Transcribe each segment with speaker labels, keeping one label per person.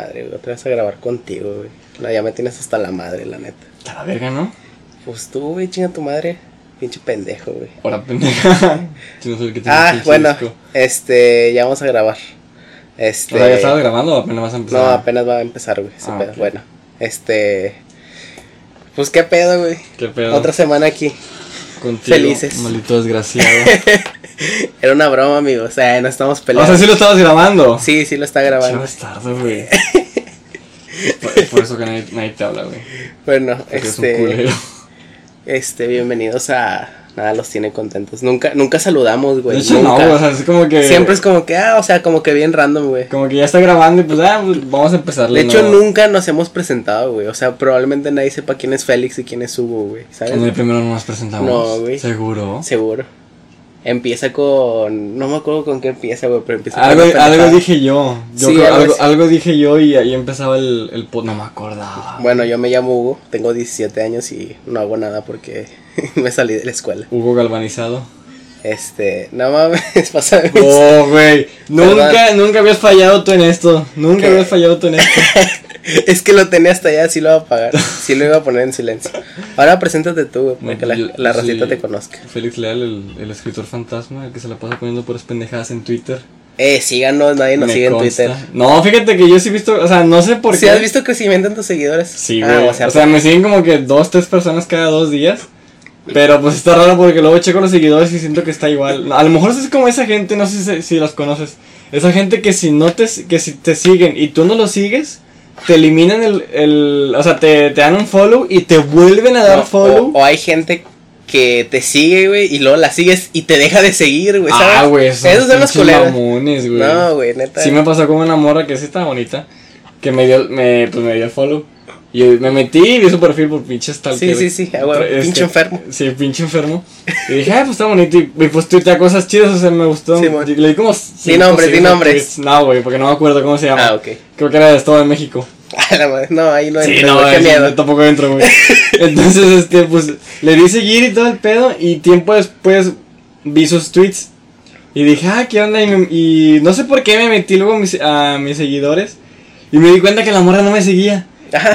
Speaker 1: Madre, güey, te vas a grabar contigo, güey. No, ya me tienes hasta la madre, la neta.
Speaker 2: A la verga, ¿no?
Speaker 1: Pues tú, güey, chinga tu madre. Pinche pendejo, güey.
Speaker 2: Ahora pendeja. Tú no que
Speaker 1: Ah, bueno,
Speaker 2: disco.
Speaker 1: este, ya vamos a grabar. Este.
Speaker 2: O sea, ¿ya estabas grabando o apenas vas a empezar?
Speaker 1: No, apenas va a empezar, güey.
Speaker 2: Ah.
Speaker 1: Bueno, este. Pues qué pedo, güey.
Speaker 2: ¿Qué pedo?
Speaker 1: Otra semana aquí.
Speaker 2: Contigo,
Speaker 1: felices.
Speaker 2: Maldito desgraciado.
Speaker 1: Era una broma, amigo. O sea, no estamos
Speaker 2: o
Speaker 1: peleando.
Speaker 2: sea, sí lo estabas grabando.
Speaker 1: Sí, sí lo está grabando.
Speaker 2: Tarde, güey. por, por eso que nadie, nadie te habla, güey.
Speaker 1: Bueno,
Speaker 2: Porque
Speaker 1: este. Este, bienvenidos a. Nada, los tiene contentos. Nunca, nunca saludamos, güey.
Speaker 2: De hecho, no,
Speaker 1: nunca.
Speaker 2: O sea, es como que.
Speaker 1: Siempre es como que, ah, o sea, como que bien random, güey.
Speaker 2: Como que ya está grabando y pues, ah, pues, vamos a empezar.
Speaker 1: De hecho, nunca nos hemos presentado, güey. O sea, probablemente nadie sepa quién es Félix y quién es Hugo, güey. ¿Sabes?
Speaker 2: En el primero no nos presentamos.
Speaker 1: No, güey.
Speaker 2: Seguro.
Speaker 1: Seguro. Empieza con. No me acuerdo con qué empieza, güey, pero empieza
Speaker 2: Algo,
Speaker 1: con.
Speaker 2: algo dije yo. yo
Speaker 1: Sí,
Speaker 2: creo-
Speaker 1: algo
Speaker 2: dije yo y ahí empezaba el, el. No me acordaba.
Speaker 1: Bueno, yo me llamo Hugo, tengo 17 años y no hago nada porque me salí de la escuela.
Speaker 2: Hugo galvanizado.
Speaker 1: Este, no mames, pasa de
Speaker 2: Oh, güey. Nunca, nunca habías fallado tú en esto. Nunca
Speaker 1: ¿Qué?
Speaker 2: habías fallado tú en esto.
Speaker 1: Es que lo tenía hasta allá, sí lo iba a apagar. Sí lo iba a poner en silencio. Ahora preséntate tú, güey, para que la,
Speaker 2: Yo-
Speaker 1: la
Speaker 2: yo
Speaker 1: racita te conozca.
Speaker 2: Félix Leal, el, el escritor fantasma, el que se la pasa poniendo puras pendejadas en Twitter.
Speaker 1: Eh, síganos, nadie nos
Speaker 2: Me
Speaker 1: sigue en. Twitter.
Speaker 2: No, fíjate que yo sí he visto, o sea, no sé por
Speaker 1: ¿Sí
Speaker 2: qué.
Speaker 1: has visto crecimiento en tus seguidores?
Speaker 2: Sí,
Speaker 1: Ah,
Speaker 2: güey.
Speaker 1: o sea,
Speaker 2: o sea, me siguen como que dos, tres personas cada dos días. Pero pues está raro porque luego checo los seguidores y siento que está igual. A lo mejor es como esa gente, no sé si, si los conoces. Esa gente que si no te, que si te siguen y tú no los sigues, te eliminan el, el o sea, te, te dan un follow y te vuelven a dar follow.
Speaker 1: o- o hay gente que te sigue, güey, y luego la sigues y te deja de seguir, güey, ¿sabes?
Speaker 2: ah, güey, esos
Speaker 1: Esos son los culeros.
Speaker 2: mamones, güey.
Speaker 1: No, güey, neta.
Speaker 2: Sí me pasó con una morra que sí estaba bonita, que me dio, me, pues me dio follow. Y me metí y vi su perfil por pinches tal
Speaker 1: Sí, sí, sí, ah, güey, pinche enfermo.
Speaker 2: Sí, pinche enfermo. Y dije, ah, pues está bonito. Y, y pues tuitea cosas chidas, o sea, me gustó.
Speaker 1: Sí.
Speaker 2: Y le di como. cinco,
Speaker 1: nombres, di nombres.
Speaker 2: No, güey, porque no me acuerdo cómo se llama.
Speaker 1: Ah, ok.
Speaker 2: Creo que era de Estado de México.
Speaker 1: A la madre, No, ahí no
Speaker 2: Sí,
Speaker 1: entro,
Speaker 2: no,
Speaker 1: qué miedo.
Speaker 2: tampoco entro, güey. Entonces, este, pues, le di seguir y todo el pedo. Y tiempo después vi sus tweets. Y dije, ah, ¿qué onda? Y, me- y no sé por qué me metí luego mis, a mis seguidores. Y me di cuenta que la morra no me seguía.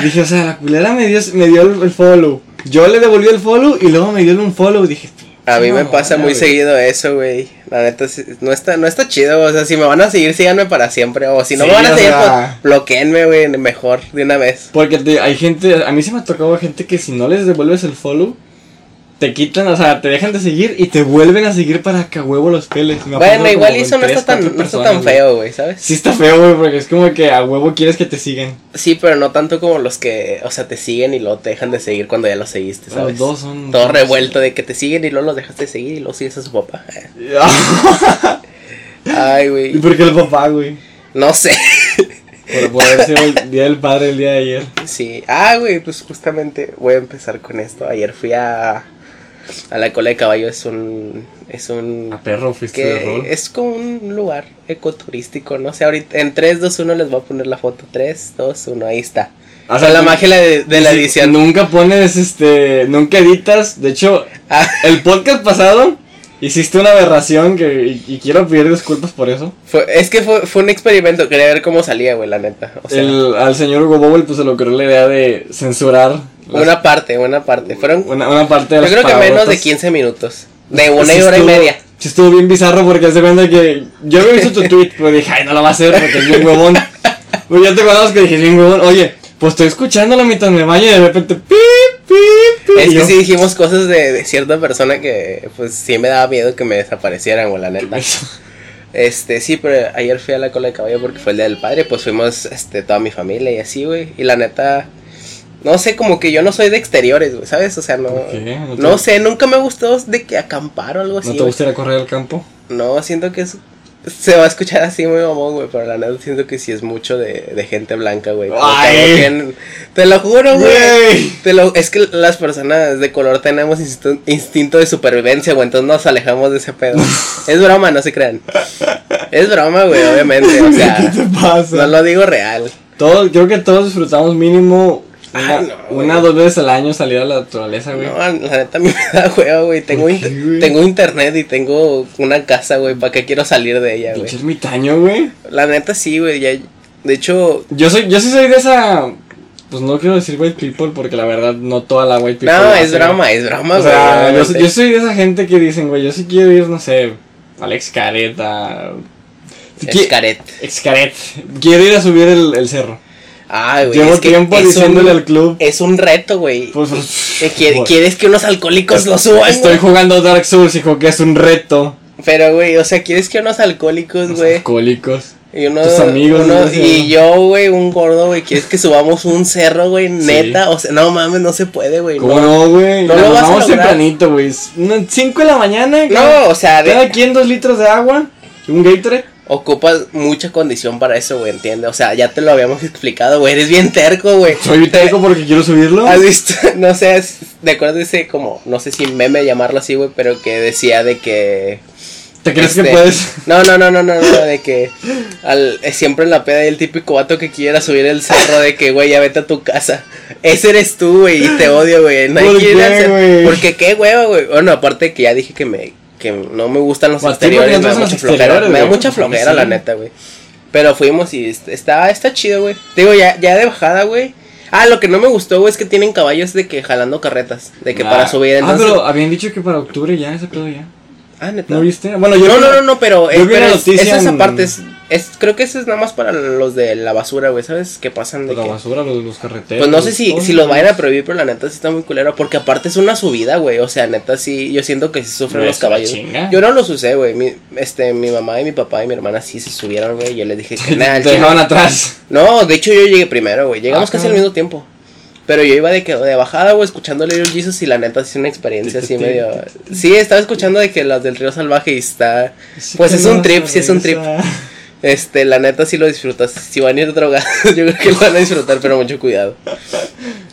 Speaker 2: Dije, o sea, la culera me dio, me dio el, el follow. Yo le devolví el follow y luego me dio un follow. Dije,
Speaker 1: A mí me
Speaker 2: "No,
Speaker 1: pasa muy
Speaker 2: güey".
Speaker 1: seguido eso, güey. La neta, no está, no está chido. O sea, si me van a seguir, síganme para siempre. O si no
Speaker 2: Sí,
Speaker 1: me van a seguir,
Speaker 2: sea-
Speaker 1: pues bloqueenme, güey, mejor, de una vez.
Speaker 2: Porque te- hay gente, a mí se me ha tocado gente que si no les devuelves el follow, te quitan, o sea, te dejan de seguir y te vuelven a seguir para que a huevo los peles. Me
Speaker 1: Bueno, igual y eso no está tan, no está tan feo, güey, ¿sabes?
Speaker 2: Sí está feo, güey, porque es como que a huevo quieres que te sigan.
Speaker 1: Sí, pero no tanto como los que, o sea, te siguen y luego te dejan de seguir cuando ya los seguiste, ¿sabes?
Speaker 2: Los dos son...
Speaker 1: Todo revuelto de que te siguen y luego los dejaste de seguir y luego sigues a su papá. Ay,
Speaker 2: ¿Y
Speaker 1: güey.
Speaker 2: por qué el papá, güey?
Speaker 1: No sé.
Speaker 2: Por, por haber sido el día del padre el día de ayer.
Speaker 1: Sí. Ah, güey, pues justamente voy a empezar con esto. Ayer fui a, a la cola de caballo. Es un. Es un.
Speaker 2: A perro fuiste de rol.
Speaker 1: Es como un lugar ecoturístico, no sé, ahorita en 3, 2, 1 les voy a poner la foto, 3, 2, 1, ahí está.
Speaker 2: O
Speaker 1: O sea, la magia de, de la edición.
Speaker 2: Nunca pones, este, nunca editas. De hecho,
Speaker 1: Ah,
Speaker 2: el podcast pasado hiciste una aberración que, y, y quiero pedir disculpas por eso.
Speaker 1: fue- es que fue, fue un experimento, quería ver cómo salía, güey, la neta. O sea,
Speaker 2: El, al señor Hugo pues se le ocurrió la idea de censurar las-
Speaker 1: una parte, una parte. Fueron,
Speaker 2: una, una parte de
Speaker 1: yo
Speaker 2: las
Speaker 1: creo que menos de
Speaker 2: palabrotas.
Speaker 1: 15 minutos. De una
Speaker 2: Sí
Speaker 1: hora y media.
Speaker 2: Sí estuvo bien bizarro porque hace cuenta que yo había visto tu tweet, pero dije, ay, no lo va a hacer porque es bien huevón. Pues ya te conozco que dije, bien huevón. Oye, pues estoy escuchándolo mientras me baño y de repente, pip, pip, pip.
Speaker 1: Es que
Speaker 2: yo,
Speaker 1: sí dijimos cosas de, de cierta persona que, pues sí me daba miedo que me desaparecieran, güey, la neta. Este, sí, pero ayer fui a la cola de caballo porque fue el día del padre, pues fuimos, este, toda mi familia y así, güey. Y la neta, no sé, como que yo no soy de exteriores, güey, ¿sabes? O sea, no,
Speaker 2: ¿Por qué? ¿No te-
Speaker 1: no sé, nunca me gustó de que acampar o algo así.
Speaker 2: ¿No te
Speaker 1: güey.
Speaker 2: gusta ir a correr al campo?
Speaker 1: No, siento que es, se va a escuchar así muy mamón, güey, pero la neta siento que sí es mucho de, de gente blanca, güey. Tienen- te lo juro, güey. Te lo- es que las personas de color tenemos instinto, instinto de supervivencia, güey, entonces nos alejamos de ese pedo. es broma, no se crean. Es broma, güey, obviamente, o
Speaker 2: ¿Qué
Speaker 1: sea,
Speaker 2: te pasa?
Speaker 1: no lo digo real.
Speaker 2: Todos, creo que todos disfrutamos mínimo una,
Speaker 1: Ay, no,
Speaker 2: una dos veces al año salir a la naturaleza, güey.
Speaker 1: No, la neta a mí me da hueva, güey. Tengo, tengo internet y tengo una casa, güey, ¿para qué quiero salir de ella, güey?
Speaker 2: Ermitaño, güey.
Speaker 1: La neta sí, güey, ya De hecho,
Speaker 2: Yo soy, yo sí soy de esa. Pues no quiero decir white people porque la verdad no toda la white people.
Speaker 1: no, es
Speaker 2: hace.
Speaker 1: drama, es drama,
Speaker 2: O sea,
Speaker 1: güey,
Speaker 2: yo, yo soy de esa gente que dicen, güey, yo sí quiero ir, no sé, Alex a.
Speaker 1: Es caret.
Speaker 2: Excaret. Quiero ir a subir el, el cerro.
Speaker 1: Ay, güey.
Speaker 2: Llevo
Speaker 1: es que
Speaker 2: tiempo
Speaker 1: es
Speaker 2: diciéndole
Speaker 1: un-
Speaker 2: al club.
Speaker 1: Es un reto, güey.
Speaker 2: Pues,
Speaker 1: Que quiere- ¿Quieres que unos alcohólicos lo suban?
Speaker 2: Estoy jugando Dark Souls, hijo, que es un reto.
Speaker 1: Pero, güey, o sea, ¿quieres que unos alcohólicos, güey?
Speaker 2: alcohólicos.
Speaker 1: Y
Speaker 2: tus amigos,
Speaker 1: y yo, güey, un gordo, güey, ¿quieres que subamos un cerro, güey? Neta, o sea, no mames, no se puede, güey.
Speaker 2: ¿Cómo
Speaker 1: No,
Speaker 2: güey?
Speaker 1: no lo vas a
Speaker 2: vamos
Speaker 1: lograr.
Speaker 2: tempranito, güey. 5 de la mañana.
Speaker 1: No, o sea, de-
Speaker 2: Cada quien dos litros de agua. Un Gatorade.
Speaker 1: Ocupas mucha condición para eso, güey, ¿entiendes? O sea, ya te lo habíamos explicado, güey, eres bien terco, güey.
Speaker 2: Soy terco porque quiero subirlo.
Speaker 1: ¿Has visto? No sé, es- de acuerdo ese como, no sé si meme llamarlo así, güey, pero que decía de que...
Speaker 2: ¿Te crees
Speaker 1: este,
Speaker 2: que puedes?
Speaker 1: No, no, no, no, no, no, de que al, siempre en la peda hay el típico vato que quiera subir el cerro de que, güey, ya vete a tu casa. Ese eres tú, güey, y te odio, güey. No hay
Speaker 2: ¿Por qué, güey?
Speaker 1: Porque qué hueva, güey. Bueno, aparte que ya dije que me que no me gustan los
Speaker 2: Pues,
Speaker 1: exteriores, me da mucha flojera, me da mucha flojera,
Speaker 2: sí.
Speaker 1: la neta, güey. Pero fuimos y est- está, está chido, güey. Digo, ya, ya de bajada, güey. Ah, lo que no me gustó, güey, es que tienen caballos de que jalando carretas. De que para
Speaker 2: Ah.
Speaker 1: subir,
Speaker 2: Ah,
Speaker 1: entonces.
Speaker 2: pero habían dicho que para octubre ya, ese pedo ya.
Speaker 1: Ah, neta.
Speaker 2: ¿No viste? Bueno, yo
Speaker 1: no,
Speaker 2: vi
Speaker 1: no, no, no, pero,
Speaker 2: yo
Speaker 1: eh,
Speaker 2: vi
Speaker 1: pero
Speaker 2: la noticia
Speaker 1: es esa parte, es, es- creo que eso es nada más para los de la basura, güey, ¿sabes? Que pasan de
Speaker 2: La
Speaker 1: que...
Speaker 2: basura, los, los carreteros.
Speaker 1: Pues no sé si, si los vayan a prohibir, pero la neta sí está muy culero, porque aparte es una subida, güey, o sea, neta sí, yo siento que sí sufren los caballos. Yo no los usé, güey, mi, este, mi mamá y mi papá y mi hermana sí se subieron, güey, yo les dije que nada,
Speaker 2: Te dejaban atrás.
Speaker 1: No, de hecho yo llegué primero, güey, llegamos
Speaker 2: Ah,
Speaker 1: casi al mismo tiempo. Pero yo iba de que de bajada, güey, escuchando Little Jesus y la neta sí es una experiencia así medio... Sí, estaba escuchando de que las del río salvaje y está... Pues es un trip, sí es un trip. Este, la neta sí lo disfrutas. Si van a ir drogados, yo creo que lo van a disfrutar, pero mucho cuidado.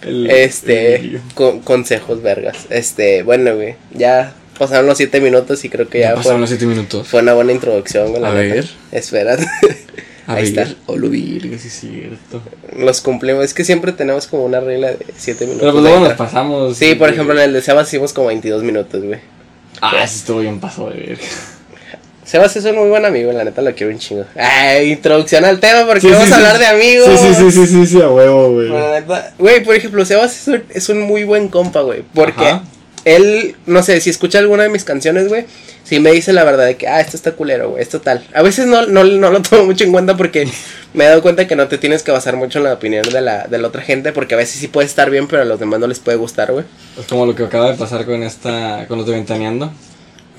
Speaker 2: El-
Speaker 1: Este,
Speaker 2: el-
Speaker 1: con- consejos vergas. Este, bueno, güey, ya pasaron los siete minutos y creo que
Speaker 2: Ya
Speaker 1: ya
Speaker 2: pasaron
Speaker 1: fue,
Speaker 2: los 7 minutos.
Speaker 1: fue una buena introducción, güey.
Speaker 2: A
Speaker 1: neta.
Speaker 2: ver.
Speaker 1: Espera.
Speaker 2: A
Speaker 1: Ahí
Speaker 2: ver,
Speaker 1: está.
Speaker 2: Sí es cierto.
Speaker 1: Los cumplimos. Es que siempre tenemos como una regla de siete minutos.
Speaker 2: Pero pues luego nos pasamos.
Speaker 1: Sí, por ejemplo, en el de Sebas hicimos como 22 minutos, güey.
Speaker 2: Ah, sí estuvo bien pasado de ver.
Speaker 1: Sebas es un muy buen amigo, la neta lo quiero un chingo. Ay, introducción al tema porque
Speaker 2: Sí,
Speaker 1: vamos
Speaker 2: sí,
Speaker 1: a
Speaker 2: sí.
Speaker 1: hablar de amigos.
Speaker 2: Sí, sí, sí, sí, sí, sí, a huevo, güey.
Speaker 1: Bueno, la neta, Güey, por ejemplo, Sebas es un, es un muy buen compa, güey. Porque
Speaker 2: Ajá.
Speaker 1: él, no sé, si escucha alguna de mis canciones, güey, sí me dice la verdad de que, ah, esto está culero, güey, esto tal. A veces no, no, no lo tomo mucho en cuenta porque me he dado cuenta que no te tienes que basar mucho en la opinión de la, de la otra gente porque a veces sí puede estar bien, pero a los demás no les puede gustar, güey.
Speaker 2: Es como lo que acaba de pasar con esta, con los de Ventaneando.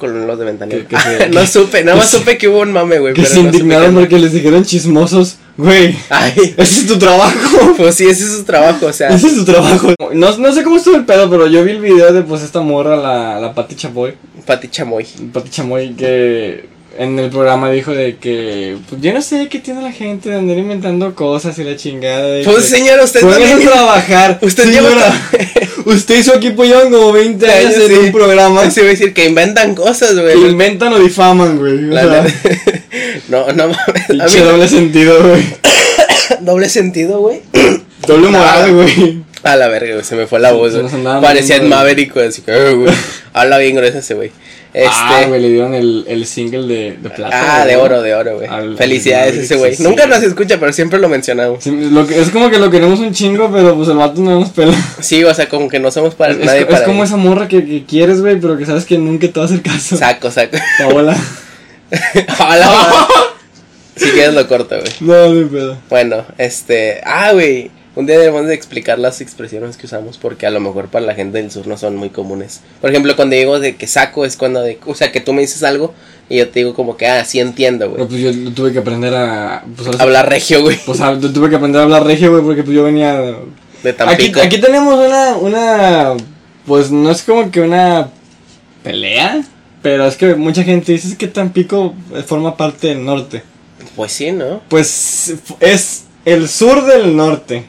Speaker 1: Con los de Ventanilla.
Speaker 2: Que- que se-
Speaker 1: no supe, nada más supe que hubo un mame, güey.
Speaker 2: Que
Speaker 1: pero
Speaker 2: se
Speaker 1: no
Speaker 2: indignaron porque les dijeron chismosos. Güey,
Speaker 1: Ay,
Speaker 2: ese es tu trabajo.
Speaker 1: pues sí, ese es su trabajo, o sea.
Speaker 2: Ese es tu trabajo. No, no sé cómo estuvo el pedo, pero yo vi el video de pues esta morra, la, la Pati Chapoy.
Speaker 1: Pati Chamoy.
Speaker 2: Pati Chamoy que en el programa dijo de que pues, yo no sé qué tiene la gente de andar inventando cosas y la chingada de
Speaker 1: Pues
Speaker 2: que,
Speaker 1: señora, usted también.
Speaker 2: trabajar.
Speaker 1: Usted
Speaker 2: señora. usted y su equipo llevan como 20 años en
Speaker 1: Sí.
Speaker 2: un programa
Speaker 1: Se va a decir que inventan cosas,
Speaker 2: que
Speaker 1: güey.
Speaker 2: inventan o difaman, güey.
Speaker 1: No, no mames. A mí,
Speaker 2: doble sentido, güey.
Speaker 1: doble sentido, güey.
Speaker 2: Doble
Speaker 1: Ah.
Speaker 2: moral, güey.
Speaker 1: A la verga, güey. Se me fue la voz, Parecía en
Speaker 2: metiendo,
Speaker 1: Maverick. Así que, eh, güey. Habla bien grueso ese, güey. Este.
Speaker 2: Ah, güey, le dieron el, el single de, de plata.
Speaker 1: Ah, de oro, de oro, güey. Felicidades ese güey. Nunca nos escucha, pero siempre lo mencionamos.
Speaker 2: Sí, lo que, es como que lo queremos un chingo, pero pues el vato no nos pela.
Speaker 1: Sí, o sea, como que no somos para
Speaker 2: Es,
Speaker 1: nadie
Speaker 2: es
Speaker 1: para
Speaker 2: como
Speaker 1: él.
Speaker 2: esa morra que, que quieres, güey, pero que sabes que nunca te va a hacer caso.
Speaker 1: Saco, saco.
Speaker 2: Paola.
Speaker 1: Hola. Si quieres lo corto, güey.
Speaker 2: No, no pedo.
Speaker 1: Bueno, este. Ah, güey. Un día debemos de explicar las expresiones que usamos porque a lo mejor para la gente del sur no son muy comunes. Por ejemplo, cuando digo de que saco es cuando de, o sea, que tú me dices algo y yo te digo como que, ah, sí entiendo, güey.
Speaker 2: pues yo tuve que aprender a. Pues,
Speaker 1: Hablar regio, güey.
Speaker 2: Pues a- yo tuve que aprender a hablar regio, güey, porque pues yo venía.
Speaker 1: De
Speaker 2: Aquí,
Speaker 1: Tampico.
Speaker 2: aquí tenemos una, una. Pues no es como que una pelea, pero es que mucha gente dice "Es que Tampico forma parte del norte.
Speaker 1: Pues sí, ¿no?
Speaker 2: Pues es el sur del norte.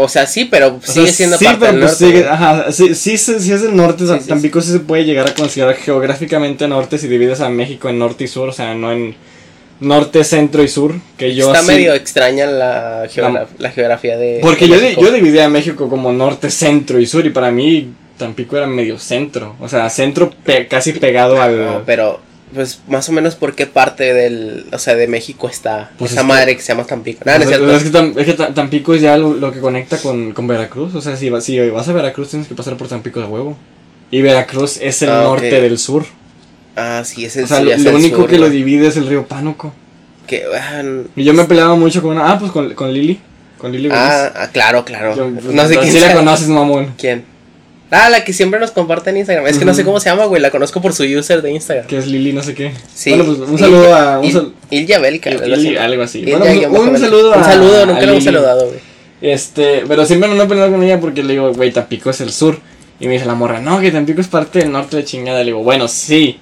Speaker 1: O sea, sí, pero
Speaker 2: O sea,
Speaker 1: sigue siendo
Speaker 2: sí,
Speaker 1: parte
Speaker 2: pero
Speaker 1: del
Speaker 2: pues
Speaker 1: norte.
Speaker 2: sigue- ajá, sí, sí, sí, sí es del norte,
Speaker 1: Sí, sí,
Speaker 2: Tampico sí se puede llegar a considerar geográficamente norte si divides a México en norte y sur, o sea, no en norte, centro y sur, que yo
Speaker 1: Está medio extraña la, geogra- la geografía de.
Speaker 2: Porque
Speaker 1: de
Speaker 2: yo,
Speaker 1: México.
Speaker 2: yo dividía a México como norte, centro y sur, y para mí Tampico era medio centro, o sea, centro pe- casi pegado al...
Speaker 1: No, pero pues más o menos por qué parte del, o sea, de México está
Speaker 2: Pues
Speaker 1: esa
Speaker 2: es
Speaker 1: madre que se llama Tampico. Nada, no es
Speaker 2: que, es que Tam- Tampico es ya lo, lo que conecta con, con Veracruz. O sea, si, vas- si vas a Veracruz tienes que pasar por Tampico de huevo. Y Veracruz es el
Speaker 1: Ah,
Speaker 2: norte del sur.
Speaker 1: Ah, sí, es el
Speaker 2: O sea, lo, único
Speaker 1: sur,
Speaker 2: que lo divide es el río Pánuco.
Speaker 1: Que,
Speaker 2: Y yo me peleaba mucho con una. Ah, pues con, con Lili. Con Lili
Speaker 1: ah, ah, claro, claro.
Speaker 2: Yo-
Speaker 1: no sé quién
Speaker 2: Si la conoces, mamón.
Speaker 1: ¿Quién? Ah, la que siempre nos comparte en Instagram. Es que no sé cómo se llama, güey. La conozco por su user de Instagram.
Speaker 2: Que es Lili, no sé qué.
Speaker 1: Sí.
Speaker 2: Bueno, pues un
Speaker 1: Il-
Speaker 2: saludo a. Un,
Speaker 1: Il-
Speaker 2: sal- Il-
Speaker 1: algo así.
Speaker 2: Ili- algo así. Bueno, un-
Speaker 1: guion
Speaker 2: un saludo
Speaker 1: Un
Speaker 2: a-
Speaker 1: saludo,
Speaker 2: a
Speaker 1: nunca lo hemos saludado, güey.
Speaker 2: Este, pero siempre me he peleado con ella porque le digo, güey, Tampico es el sur. Y me dice la morra, no, que Tampico es parte del norte de chingada. Le digo, bueno, sí.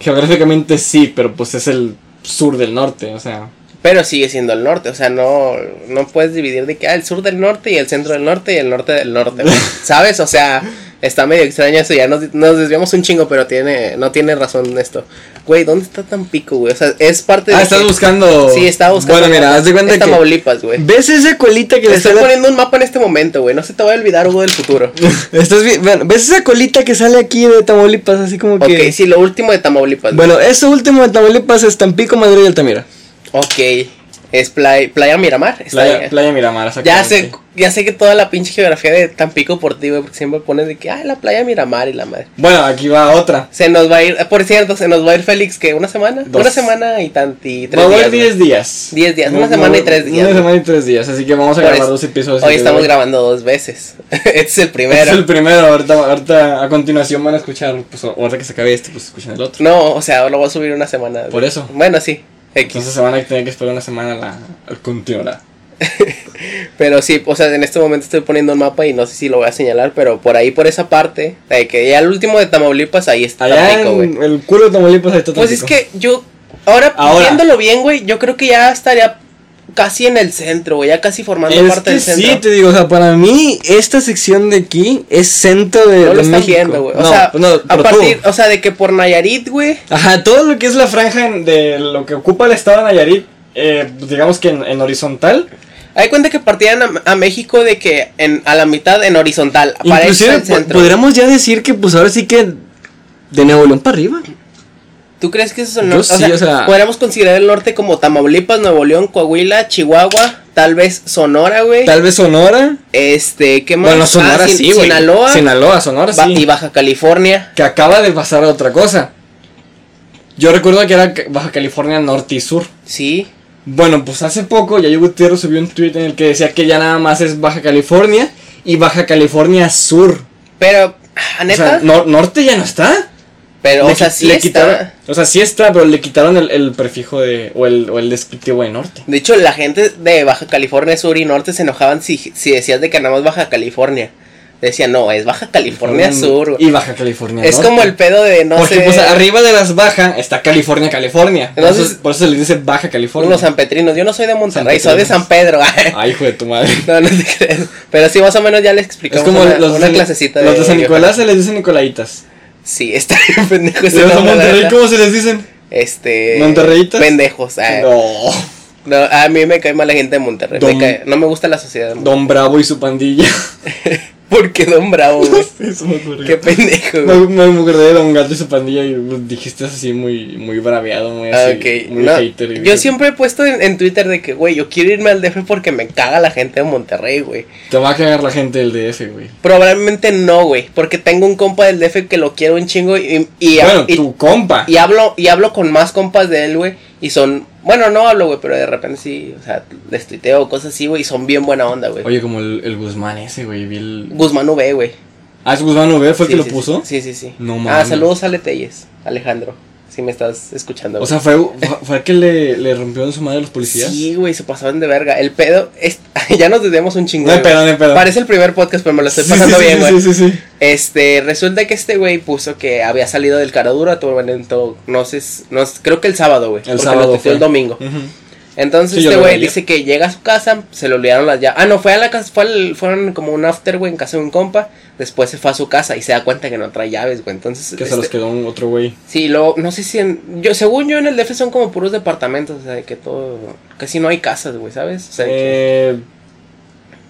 Speaker 2: Geográficamente sí, pero pues es el sur del norte, o sea.
Speaker 1: Pero sigue siendo el norte, o sea, no, no puedes dividir de que ah, el sur del norte y el centro del norte y el norte del norte, güey. ¿sabes? O sea, está medio extraño eso, ya nos, nos desviamos un chingo, pero tiene, no tiene razón esto. Güey, ¿dónde está Tampico, güey? O sea, es parte de...
Speaker 2: Ah, estás
Speaker 1: que-
Speaker 2: buscando.
Speaker 1: Sí, estaba buscando...
Speaker 2: Bueno, mira, haz de cuenta
Speaker 1: es
Speaker 2: que.
Speaker 1: Tamaulipas, güey.
Speaker 2: ¿Ves esa colita que
Speaker 1: Te
Speaker 2: le
Speaker 1: estoy
Speaker 2: sale?
Speaker 1: poniendo un mapa en este momento, güey, no se te va a olvidar, Hugo, del futuro.
Speaker 2: Estás bueno, ¿Ves esa colita que sale aquí de Tamaulipas? Así como que.
Speaker 1: Ok, sí, lo último de Tamaulipas.
Speaker 2: Bueno, eso último de Tamaulipas es Tampico, Madrid y Altamira.
Speaker 1: Ok, es Playa, Playa Miramar.
Speaker 2: Playa. Playa Miramar,
Speaker 1: Ya sé, ya sé que toda la pinche geografía de Tampico por ti, güey, porque siempre pones de que, ah, la playa Miramar y la madre.
Speaker 2: Bueno, aquí va otra.
Speaker 1: Se nos va a ir, por cierto, se nos va a ir Félix, que una semana,
Speaker 2: Dos.
Speaker 1: una semana y tant y tres
Speaker 2: Va a
Speaker 1: días. güey.
Speaker 2: 10 días.
Speaker 1: Diez días,
Speaker 2: No,
Speaker 1: una
Speaker 2: no,
Speaker 1: semana y tres días,
Speaker 2: Una semana y tres días, así que vamos a
Speaker 1: Por
Speaker 2: grabar dos episodios.
Speaker 1: Hoy estamos grabando dos veces. este es el
Speaker 2: Este
Speaker 1: primero.
Speaker 2: es el primero, ahorita, ahorita a continuación van a escuchar, pues ahorita que se acabe este, pues escuchan el otro.
Speaker 1: No, o sea, lo voy a subir una semana.
Speaker 2: Por eso.
Speaker 1: Bueno, sí. X.
Speaker 2: Entonces se van a tener que esperar una semana la, continuará.
Speaker 1: Pero sí, o sea, en este momento estoy poniendo un mapa y no sé si lo voy a señalar, pero por ahí, por esa parte, de que ya el último de Tamaulipas, ahí está
Speaker 2: Allá
Speaker 1: güey.
Speaker 2: en el culo de Tamaulipas ahí está
Speaker 1: Pues es que yo, ahora,
Speaker 2: Ahora.
Speaker 1: viéndolo bien, güey, yo creo que ya estaría casi en el centro, güey, ya casi formando
Speaker 2: Es
Speaker 1: parte
Speaker 2: que
Speaker 1: del centro.
Speaker 2: sí, te digo, o sea, para mí esta sección de aquí es centro de,
Speaker 1: no lo
Speaker 2: de
Speaker 1: están
Speaker 2: México.
Speaker 1: viendo, güey. O
Speaker 2: No,
Speaker 1: sea,
Speaker 2: no,
Speaker 1: a partir,
Speaker 2: tú.
Speaker 1: o sea, de que por Nayarit, güey.
Speaker 2: Ajá, todo lo que es la franja de lo que ocupa el estado de Nayarit, eh, digamos que en, en horizontal,
Speaker 1: Hay cuenta que partían a, a México de que en, a la mitad en horizontal.
Speaker 2: Inclusive po-
Speaker 1: centro.
Speaker 2: podríamos ya decir que pues ahora sí que de Nuevo León para arriba.
Speaker 1: ¿Tú crees que eso es el
Speaker 2: Yo sí, o sea-
Speaker 1: podríamos considerar el norte como Tamaulipas, Nuevo León, Coahuila, Chihuahua, tal vez Sonora, güey.
Speaker 2: Tal vez Sonora.
Speaker 1: Este, ¿qué más?
Speaker 2: Bueno, Sonora
Speaker 1: Ah, Sin-
Speaker 2: sí, güey.
Speaker 1: Sinaloa.
Speaker 2: Sinaloa, Sonora
Speaker 1: Ba-
Speaker 2: sí.
Speaker 1: Y Baja California.
Speaker 2: Que acaba de pasar otra cosa. Yo recuerdo que era Baja California Norte y Sur.
Speaker 1: Sí.
Speaker 2: Bueno, pues hace poco Yayo Gutiérrez subió un tweet en el que decía que ya nada más es Baja California y Baja California Sur.
Speaker 1: Pero, ah,
Speaker 2: O
Speaker 1: neta.
Speaker 2: sea, nor- norte ya no está.
Speaker 1: Pero,
Speaker 2: Le
Speaker 1: o sea, sí
Speaker 2: le
Speaker 1: está.
Speaker 2: quitaron- o sea, sí está, pero le quitaron el, el prefijo de. O el, o el descriptivo de norte.
Speaker 1: De hecho, la gente de Baja California Sur y Norte se enojaban si, si decías de que nada más Baja California. Decían, no, es Baja California Sur. güey.
Speaker 2: Y Baja California
Speaker 1: Es
Speaker 2: Norte.
Speaker 1: como el pedo de, no
Speaker 2: Porque
Speaker 1: sé,
Speaker 2: pues arriba de las bajas está California, California. Por,
Speaker 1: Entonces-
Speaker 2: eso, por eso se le dice Baja California.
Speaker 1: unos sanpetrinos. Yo no soy de Monterrey,
Speaker 2: San
Speaker 1: soy de San Pedro.
Speaker 2: Ay, hijo de tu madre.
Speaker 1: no, no te crees. Pero sí, más o menos ya les
Speaker 2: Es
Speaker 1: explicamos
Speaker 2: como
Speaker 1: una,
Speaker 2: los, de
Speaker 1: una
Speaker 2: San-
Speaker 1: clasecita
Speaker 2: los de San
Speaker 1: geografía.
Speaker 2: Nicolás se les dice Nicolaitas.
Speaker 1: Sí, está bien pendejo
Speaker 2: ¿Y
Speaker 1: ese
Speaker 2: los de
Speaker 1: nombre,
Speaker 2: Monterrey cómo se les dicen?
Speaker 1: Este.
Speaker 2: ¿Monterreyitas?
Speaker 1: Pendejos. ah.
Speaker 2: No.
Speaker 1: No, a mí me cae mal la gente de Monterrey. me
Speaker 2: Don-
Speaker 1: cae- no me gusta la sociedad de Monterrey.
Speaker 2: Don Bravo y su pandilla.
Speaker 1: ¿Por qué Don Bravo, güey?
Speaker 2: Eso me ocurrió.
Speaker 1: Qué pendejo,
Speaker 2: Me,
Speaker 1: güey.
Speaker 2: me, me acordé de Don Gato y su pandilla y dijiste así muy, muy braveado, muy
Speaker 1: Ah,
Speaker 2: así,
Speaker 1: ok.
Speaker 2: muy
Speaker 1: No,
Speaker 2: hater.
Speaker 1: yo siempre he puesto en, en Twitter de que, güey, yo quiero irme al DF porque me caga la gente de Monterrey, güey.
Speaker 2: Te va a cagar la gente del DF, güey.
Speaker 1: Probablemente no, güey, porque tengo un compa del DF que lo quiero un chingo y, y,
Speaker 2: Bueno,
Speaker 1: y-
Speaker 2: tu compa.
Speaker 1: y hablo y hablo con más compas de él, güey, y son, bueno, no hablo, güey, pero de repente sí, o sea, les tuiteo cosas así, güey, y son bien buena onda, güey.
Speaker 2: Oye, como el, el Guzmán ese, güey. Vi el...
Speaker 1: Guzmán V, güey.
Speaker 2: Ah, es Guzmán V, fue el
Speaker 1: Sí,
Speaker 2: que lo puso.
Speaker 1: Sí, sí, sí.
Speaker 2: No
Speaker 1: Ah,
Speaker 2: mames.
Speaker 1: saludos a Leteyes, Alejandro, si me estás escuchando.
Speaker 2: O sea, fue, fue, que le, le rompió en su madre a los policías.
Speaker 1: Sí, güey, se pasaban de verga. El pedo, es, ya nos desviamos un chingo.
Speaker 2: No pedo, no hay pedo.
Speaker 1: Parece el primer podcast, pero me lo estoy pasando
Speaker 2: sí,
Speaker 1: bien,
Speaker 2: sí,
Speaker 1: güey.
Speaker 2: Sí, sí, sí.
Speaker 1: Este, resulta que este güey puso que había salido del Caradura, todo evento, no sé, no sé, creo que el sábado, güey.
Speaker 2: El sábado
Speaker 1: lo
Speaker 2: fue.
Speaker 1: el domingo.
Speaker 2: Ujú.
Speaker 1: Entonces
Speaker 2: Sí,
Speaker 1: este
Speaker 2: lo
Speaker 1: güey dice que llega a su casa, se le olvidaron las llaves. Ah, no, fue a la casa, fue al- fueron como un after, güey, en casa de un compa. Después se fue a su casa y se da cuenta que no trae llaves, güey. Entonces,
Speaker 2: Que se
Speaker 1: este,
Speaker 2: los quedó un otro güey.
Speaker 1: Sí, luego, no sé si en, yo, según yo en el DF son como puros departamentos, o sea, de que todo, casi no hay casas, güey, ¿sabes? O sea, que-
Speaker 2: Eh,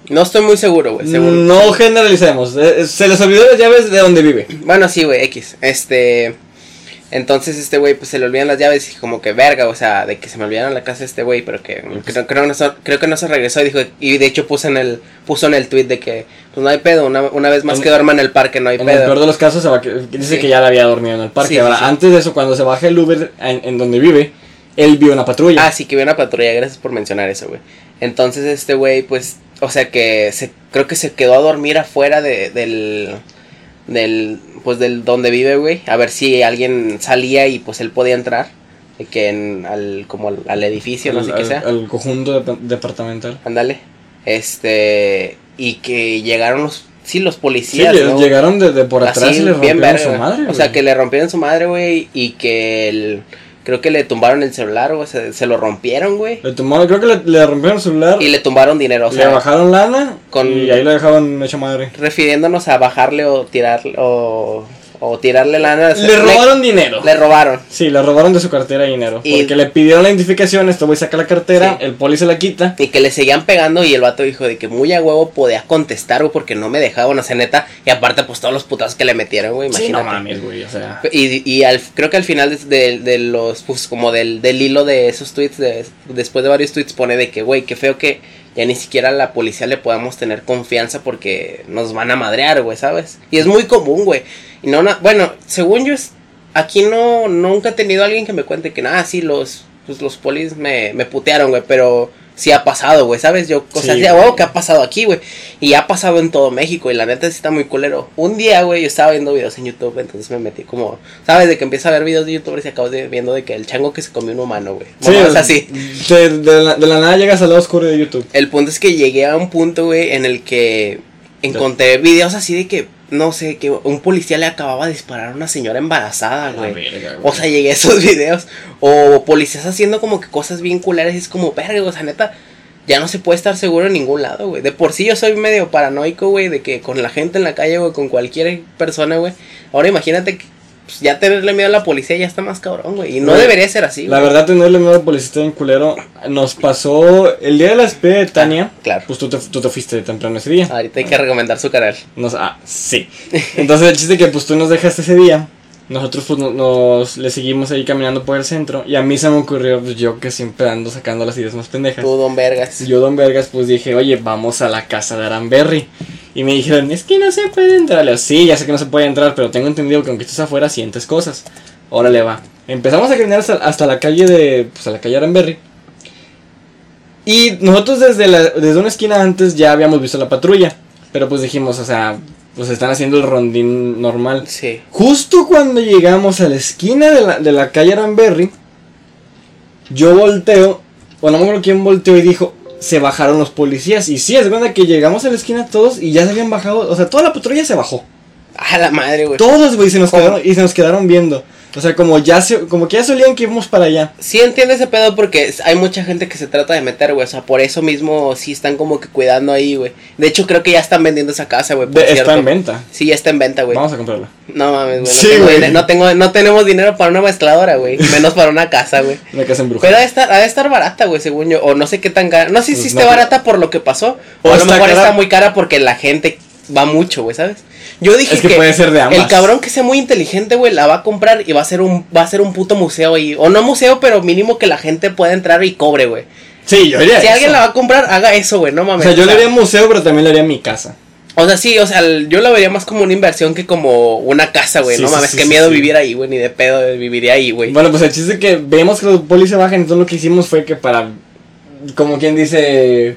Speaker 1: no estoy muy seguro, güey,
Speaker 2: no generalicemos. eh, Se les olvidó las llaves de donde vive.
Speaker 1: Bueno, sí, güey, X. Este. Entonces este güey pues se le olvidan las llaves y como que verga, o sea, de que se me olvidaron la casa de este güey, pero que creo, creo, no se- creo que no se regresó y dijo, y de hecho puso en el, puso en el tweet de que pues no hay pedo, una, una vez más
Speaker 2: En-
Speaker 1: que duerma en el parque no hay
Speaker 2: En el peor
Speaker 1: pedo.
Speaker 2: de los casos, se va, dice
Speaker 1: Sí.
Speaker 2: que ya la había dormido en el parque.
Speaker 1: Sí,
Speaker 2: Ahora,
Speaker 1: sí.
Speaker 2: antes de eso, cuando se baja el Uber en, en donde vive, él vio una patrulla.
Speaker 1: Ah, sí, que vio una patrulla, gracias por mencionar eso, güey. Entonces este güey pues, o sea que se, creo que se quedó a dormir afuera de, del, del, pues del donde vive, güey, a ver si alguien salía y pues él podía entrar. De que en, al, como al, al edificio, no sé qué sea.
Speaker 2: al conjunto de- departamental.
Speaker 1: Ándale. Este. Y que llegaron los. Sí, los
Speaker 2: Sí,
Speaker 1: policías. ¿no?
Speaker 2: llegaron de, de por atrás
Speaker 1: Así,
Speaker 2: y le rompieron
Speaker 1: verga.
Speaker 2: su madre.
Speaker 1: O sea, que le rompieron su madre, güey. Y que el. Creo que le tumbaron el celular, güey. Se, se lo rompieron, güey.
Speaker 2: Le tomaron, creo que le, le rompieron el celular,
Speaker 1: Y le tumbaron dinero. O
Speaker 2: le
Speaker 1: sea,
Speaker 2: bajaron lana
Speaker 1: con-
Speaker 2: y ahí lo dejaban hecho madre.
Speaker 1: refiriéndonos a bajarle o tirarle. O, o tirarle lana.
Speaker 2: Le robaron dinero.
Speaker 1: Le robaron.
Speaker 2: Sí, le robaron de su cartera dinero.
Speaker 1: Y-
Speaker 2: Porque le pidieron la identificación, este güey saca la cartera,
Speaker 1: Sí.
Speaker 2: el poli se la quita.
Speaker 1: Y que le seguían pegando y el vato dijo de que muy a huevo podía contestar, güey, porque no me dejaban, sea, neta. Y aparte, pues todos los putazos que le metieron, güey,
Speaker 2: Sí, no
Speaker 1: imagínate.
Speaker 2: mames, güey, o sea.
Speaker 1: Y, y al, creo que al final de, de- de los, pues como del, del hilo de esos tweets, de- después de varios tweets pone de que, güey, qué feo que ya ni siquiera a la policía le podamos tener confianza porque nos van a madrear, güey, ¿sabes? Y es muy común, güey. Y no, bueno, según yo, es, aquí no, nunca he tenido alguien que me cuente que, nada, sí, los, pues los polis me, me putearon, güey, pero sí ha pasado, güey, ¿sabes? Yo, sea,
Speaker 2: Sí, güey.
Speaker 1: huevo que ha pasado aquí, güey. Y ha pasado en todo México y la neta sí está muy culero. Un día, güey, yo estaba viendo videos en YouTube, entonces me metí como, ¿sabes? De que empieza a ver videos de youtubers y acabo de viendo de que el chango que se comió un humano, güey.
Speaker 2: Sí,
Speaker 1: Bueno, es así.
Speaker 2: De, de la, de la nada llegas al lado oscuro de YouTube.
Speaker 1: El punto es que llegué a un punto, güey, en el que encontré videos así de que, no sé, que un policía le acababa de disparar a una señora embarazada, güey.
Speaker 2: verga,
Speaker 1: O sea, llegué a esos videos. O policías haciendo como que cosas bien culeras. Y es como, verga, o sea, neta, ya no se puede estar seguro en ningún lado, güey. De por sí yo soy medio paranoico, güey, de que con la gente en la calle, güey, con cualquier persona, güey. Ahora imagínate que pues, ya tenerle miedo a la policía ya está más cabrón, güey. Y no
Speaker 2: Güey,
Speaker 1: debería ser así,
Speaker 2: La
Speaker 1: güey.
Speaker 2: verdad, tenerle miedo al policía en culero. Nos pasó el día de la despedida de Tania.
Speaker 1: Claro.
Speaker 2: Pues tú te, tú te fuiste temprano ese día.
Speaker 1: Ahorita hay que recomendar su canal.
Speaker 2: Nos, ah, sí. Entonces el chiste que pues tú nos dejaste ese día. Nosotros pues no- nos le seguimos ahí caminando por el centro. Y a mí se me ocurrió, pues yo que siempre ando sacando las ideas más pendejas.
Speaker 1: Tú, don Vergas.
Speaker 2: Yo, Don Vergas, pues dije, oye, vamos a la casa de Aranberry. Y me dijeron, es que no se puede entrar. Le digo, sí, ya sé que no se puede entrar, pero tengo entendido que aunque estés afuera sientes cosas. Órale, va. Empezamos a caminar hasta, hasta la calle de, pues a la calle Aranberry. Y nosotros desde, la, desde una esquina antes ya habíamos visto la patrulla. Pero pues dijimos, o sea, pues están haciendo el rondín normal.
Speaker 1: Sí.
Speaker 2: Justo cuando llegamos a la esquina de la, de la calle Aranberry, yo volteo, o no me acuerdo quién volteó y dijo, se bajaron los policías. Y sí, es cuando que llegamos a la esquina todos y ya se habían bajado, o sea, toda la patrulla se bajó.
Speaker 1: A la madre, güey.
Speaker 2: Todos, güey, se nos
Speaker 1: ¿Cómo?
Speaker 2: quedaron, y se nos quedaron viendo. O sea, como ya se, como que ya solían que íbamos para allá.
Speaker 1: Sí entiendo ese pedo porque hay mucha gente que se trata de meter, güey. O sea, por eso mismo sí están como que cuidando ahí, güey. De hecho, creo que ya están vendiendo esa casa, güey.
Speaker 2: está
Speaker 1: cierto.
Speaker 2: en venta.
Speaker 1: Sí, ya está en venta, güey.
Speaker 2: Vamos a comprarla.
Speaker 1: No mames, güey. No,
Speaker 2: Sí,
Speaker 1: tengo
Speaker 2: güey.
Speaker 1: no, tengo, no tenemos dinero para una mezcladora, güey. Menos para una casa, güey.
Speaker 2: Una casa en bruja.
Speaker 1: Pero ha de estar, ha de estar barata, güey, según yo. O no sé qué tan cara. No sé si
Speaker 2: Pues
Speaker 1: esté
Speaker 2: no.
Speaker 1: barata por lo que pasó. O,
Speaker 2: O
Speaker 1: a lo mejor
Speaker 2: cara-
Speaker 1: está muy cara porque la gente va mucho, güey, ¿sabes? Yo dije
Speaker 2: Es que puede ser de ambas.
Speaker 1: el cabrón que sea muy inteligente, güey, la va a comprar y va a ser un va a ser un puto museo ahí. O no museo, pero mínimo que la gente pueda entrar y cobre, güey.
Speaker 2: Sí, yo haría
Speaker 1: Si
Speaker 2: eso.
Speaker 1: alguien la va a comprar, haga eso, güey, no
Speaker 2: O
Speaker 1: mames.
Speaker 2: sea, yo
Speaker 1: o
Speaker 2: le haría museo, pero también le haría mi casa.
Speaker 1: o sea, sí, o sea, yo la vería más como una inversión que como una casa, güey.
Speaker 2: Sí,
Speaker 1: no
Speaker 2: sí,
Speaker 1: mames,
Speaker 2: sí,
Speaker 1: qué miedo vivir ahí, güey, ni de pedo viviría ahí, güey.
Speaker 2: Bueno, pues el chiste es que vemos que los polis se bajan, entonces lo que hicimos fue que para, como quien dice,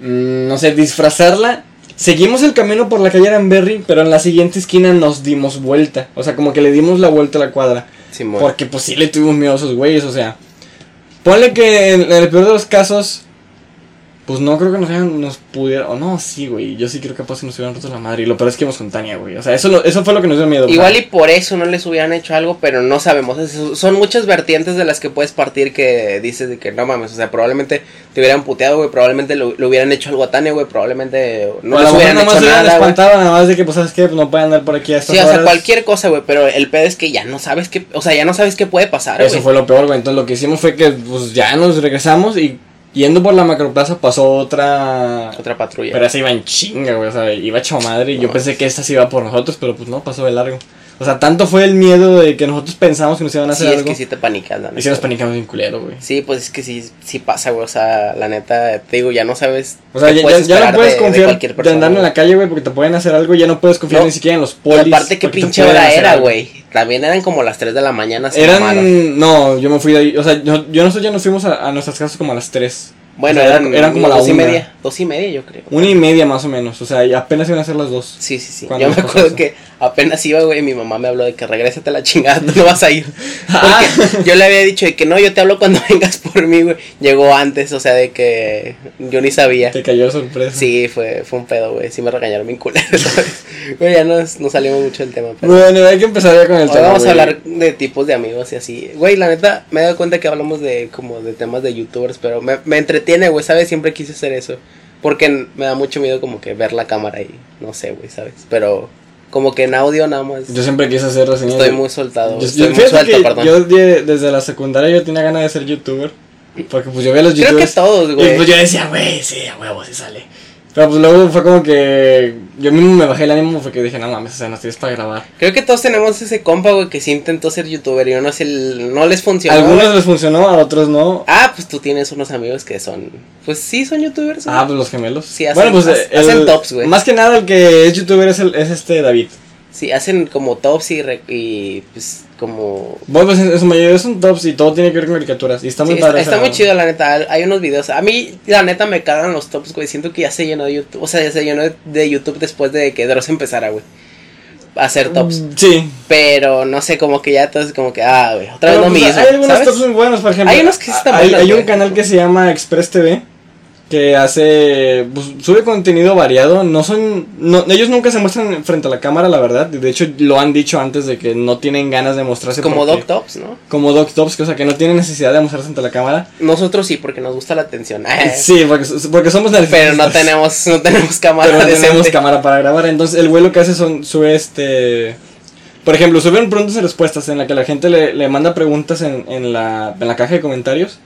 Speaker 2: mm, no sé, disfrazarla, seguimos el camino por la calle Aranberry, pero en la siguiente esquina nos dimos vuelta, o sea, como que le dimos la vuelta a la cuadra, porque pues sí le tuvimos miedo a esos güeyes, o sea, ponle que en, en el peor de los casos, pues no creo que nos hayan, nos pudiera, o no, sí, güey, yo sí creo que capaz que nos hubieran roto la madre, y lo peor es que íbamos con Tania, güey, o sea, eso, lo- eso fue lo que nos dio miedo.
Speaker 1: Igual y por eso no les hubieran hecho algo, pero no sabemos. Es- son muchas vertientes de las que puedes partir que dices de que no mames, o sea, probablemente te hubieran puteado, güey, probablemente lo, le hubieran hecho algo a Tania, güey, probablemente no
Speaker 2: mejor
Speaker 1: hubieran
Speaker 2: nada más
Speaker 1: hecho nada,
Speaker 2: espantado, nada más de que, pues, ¿sabes qué? Pues no pueden andar por aquí a estas
Speaker 1: Sí, o sea, cualquier cosa, güey, pero el pedo es que ya no sabes qué, o sea, ya no sabes qué puede pasar,
Speaker 2: Eso fue lo peor, güey. Entonces lo que hicimos fue que, pues, ya nos regresamos y yendo por la macroplaza pasó otra...
Speaker 1: Otra patrulla.
Speaker 2: Pero esa iba en chinga, güey. O sea, iba hecho madre y yo pensé que esta sí iba por nosotros, pero pues no, pasó de largo. O sea, tanto fue el miedo de que nosotros pensamos que nos iban a hacer
Speaker 1: Sí, es
Speaker 2: algo.
Speaker 1: que sí te panicas, la
Speaker 2: Y si nos panicamos bien culero, güey.
Speaker 1: Sí, pues es que sí, sí pasa, güey. O sea, la neta, te digo, ya no sabes.
Speaker 2: O sea, ya, ya- no puedes
Speaker 1: de- de
Speaker 2: confiar de,
Speaker 1: persona,
Speaker 2: andar en la calle, güey, porque te pueden hacer algo. Ya no puedes confiar
Speaker 1: No.
Speaker 2: ni siquiera en los
Speaker 1: Y
Speaker 2: polis.
Speaker 1: aparte, qué pinche hora era,
Speaker 2: algo.
Speaker 1: güey. También eran como las 3 de la mañana. se mamaron.
Speaker 2: Eran. No, yo me fui de ahí. O sea, yo, yo nosotros ya nos fuimos a, a nuestras casas como a las 3.
Speaker 1: Bueno,
Speaker 2: o sea,
Speaker 1: eran,
Speaker 2: eran como la
Speaker 1: dos y
Speaker 2: una.
Speaker 1: media. Dos y media, yo creo.
Speaker 2: Una y media más o menos. O sea, y apenas iban a ser las dos.
Speaker 1: Sí, sí, sí. Yo me acuerdo
Speaker 2: eso.
Speaker 1: que apenas iba, güey, mi mamá me habló de que regrésate a la chingada, tú no vas a ir.
Speaker 2: Ah.
Speaker 1: Yo le había dicho de que no, yo te hablo cuando vengas por mí, güey. Llegó antes, o sea, de que yo ni sabía.
Speaker 2: Te cayó sorpresa.
Speaker 1: Sí, fue, fue un pedo, güey. Sí me regañaron bien culero. Güey, ya nos, nos salimos mucho del tema. Pero...
Speaker 2: Bueno, hay que empezar ya con el
Speaker 1: Hoy
Speaker 2: tema.
Speaker 1: vamos a
Speaker 2: güey.
Speaker 1: hablar de tipos de amigos y así. Güey, la neta, me he dado cuenta que hablamos de como de temas de youtubers, pero me, me entretiene, güey, ¿sabes? Siempre quise hacer eso. Porque me da mucho miedo como que ver la cámara y no sé, güey, ¿sabes? Pero como que en audio nada más
Speaker 2: Yo siempre quise hacer reseñas.
Speaker 1: estoy muy soltado.
Speaker 2: Yo,
Speaker 1: estoy
Speaker 2: yo-
Speaker 1: muy
Speaker 2: fíjate
Speaker 1: suelto,
Speaker 2: que
Speaker 1: perdón.
Speaker 2: yo de- desde la secundaria yo tenía ganas de ser youtuber. Porque pues yo veía los
Speaker 1: Creo que
Speaker 2: youtubers.
Speaker 1: todos,
Speaker 2: y
Speaker 1: güey.
Speaker 2: pues yo decía, güey, sí, a huevo, sí sale. Pero pues luego fue como que yo mismo me bajé el ánimo porque dije, no mames, o sea, no tienes para grabar.
Speaker 1: Creo que todos tenemos ese compa, güey, que sí intentó ser youtuber y no, se l- no les funcionó.
Speaker 2: A algunos
Speaker 1: güey.
Speaker 2: les funcionó, a otros no.
Speaker 1: Ah, pues tú tienes unos amigos que son, pues sí, son youtubers. güey.
Speaker 2: Ah, pues los gemelos.
Speaker 1: Sí, hacen-
Speaker 2: bueno, pues el-
Speaker 1: hacen tops, güey.
Speaker 2: Más que nada el que es youtuber es, el, es este David.
Speaker 1: Sí, hacen como tops y, re- y pues como
Speaker 2: Bueno, pues en, su mayoría son tops y todo tiene que ver con caricaturas. Y está muy
Speaker 1: Sí,
Speaker 2: padre.
Speaker 1: está, muy chido, la neta. Hay unos videos. A mí, la neta, me cagan los tops, güey. Siento que ya se llenó de YouTube. O sea, ya se llenó de, YouTube después de que Dross empezara, güey. A hacer tops.
Speaker 2: Mm, Sí.
Speaker 1: Pero no sé, como que ya todo es como que, ah, güey, otra vez lo
Speaker 2: pues,
Speaker 1: mismo.
Speaker 2: Hay algunos
Speaker 1: ¿sabes?
Speaker 2: tops muy buenos, por ejemplo.
Speaker 1: Hay unos que sí están
Speaker 2: hay,
Speaker 1: buenos,
Speaker 2: hay un
Speaker 1: güey.
Speaker 2: canal que se llama Express TV que hace pues, sube contenido variado, no son no, ellos nunca se muestran frente a la cámara, la verdad. De hecho lo han dicho antes de que no tienen ganas de mostrarse
Speaker 1: Como
Speaker 2: porque-
Speaker 1: Doc Tops, ¿no?
Speaker 2: como Doc Tops, que, o sea, que no tienen necesidad de mostrarse ante la cámara.
Speaker 1: Nosotros sí, porque nos gusta la atención.
Speaker 2: Sí, porque, porque somos
Speaker 1: Pero no tenemos, no tenemos cámara
Speaker 2: Pero no tenemos cámara para grabar. Entonces, el güey lo que hace son, sube este. Por ejemplo, suben preguntas y respuestas en la que la gente le, le manda preguntas en, en, la, en la caja de comentarios.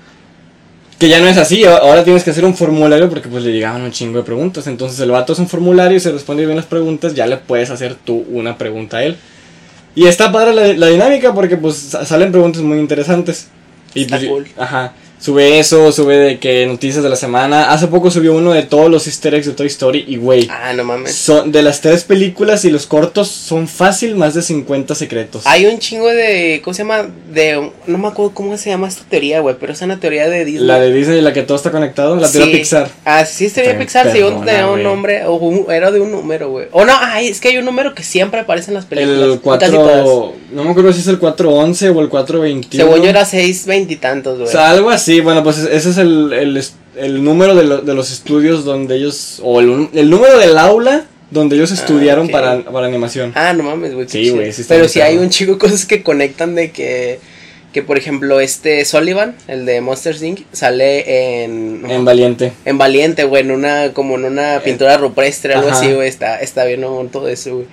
Speaker 2: Que ya no es así, ahora tienes que hacer un formulario porque pues le llegaban un chingo de preguntas. Entonces el vato hace un formulario y se responde bien las preguntas, ya le puedes hacer tú una pregunta a él. Y está padre la, la dinámica porque pues sa- salen preguntas muy interesantes. Y
Speaker 1: Está
Speaker 2: pues,
Speaker 1: cool.
Speaker 2: Ajá. Sube eso, sube de que noticias de la semana. Hace poco subió uno de todos los easter eggs de Toy Story y güey.
Speaker 1: Ah, no mames.
Speaker 2: Son, de las tres películas y los cortos son fácil más de 50 secretos.
Speaker 1: Hay un chingo de. ¿Cómo se llama? De. No me acuerdo cómo se llama esta teoría, güey. Pero es una teoría de Disney.
Speaker 2: La de Disney, la que todo está conectado, la teoría
Speaker 1: Sí.
Speaker 2: Pixar.
Speaker 1: Ah, sí, es teoría Pixar,
Speaker 2: perrona,
Speaker 1: tenía un nombre, o un- era de un número, güey. O no, ay, es que hay un número que siempre aparece en las películas.
Speaker 2: El
Speaker 1: en casi todas.
Speaker 2: 4. No me acuerdo si es el 411 o el 421.
Speaker 1: Según yo era seis veintitantos,
Speaker 2: O
Speaker 1: güey.
Speaker 2: sea, algo así. Bueno, pues ese es el, el, el número de, lo- de los estudios donde ellos. O el, el número del aula donde ellos estudiaron
Speaker 1: ok.
Speaker 2: para, para animación.
Speaker 1: Ah, no mames, güey.
Speaker 2: Sí, güey, sí está
Speaker 1: Pero sí hay un chico cosas que conectan de que. Que por ejemplo, este Sullivan, el de Monster Inc., sale en.
Speaker 2: En Valiente.
Speaker 1: en Valiente, güey, en una, como en una pintura rupestre, algo
Speaker 2: ajá.
Speaker 1: así, güey, está, está bien ¿no? todo eso, güey.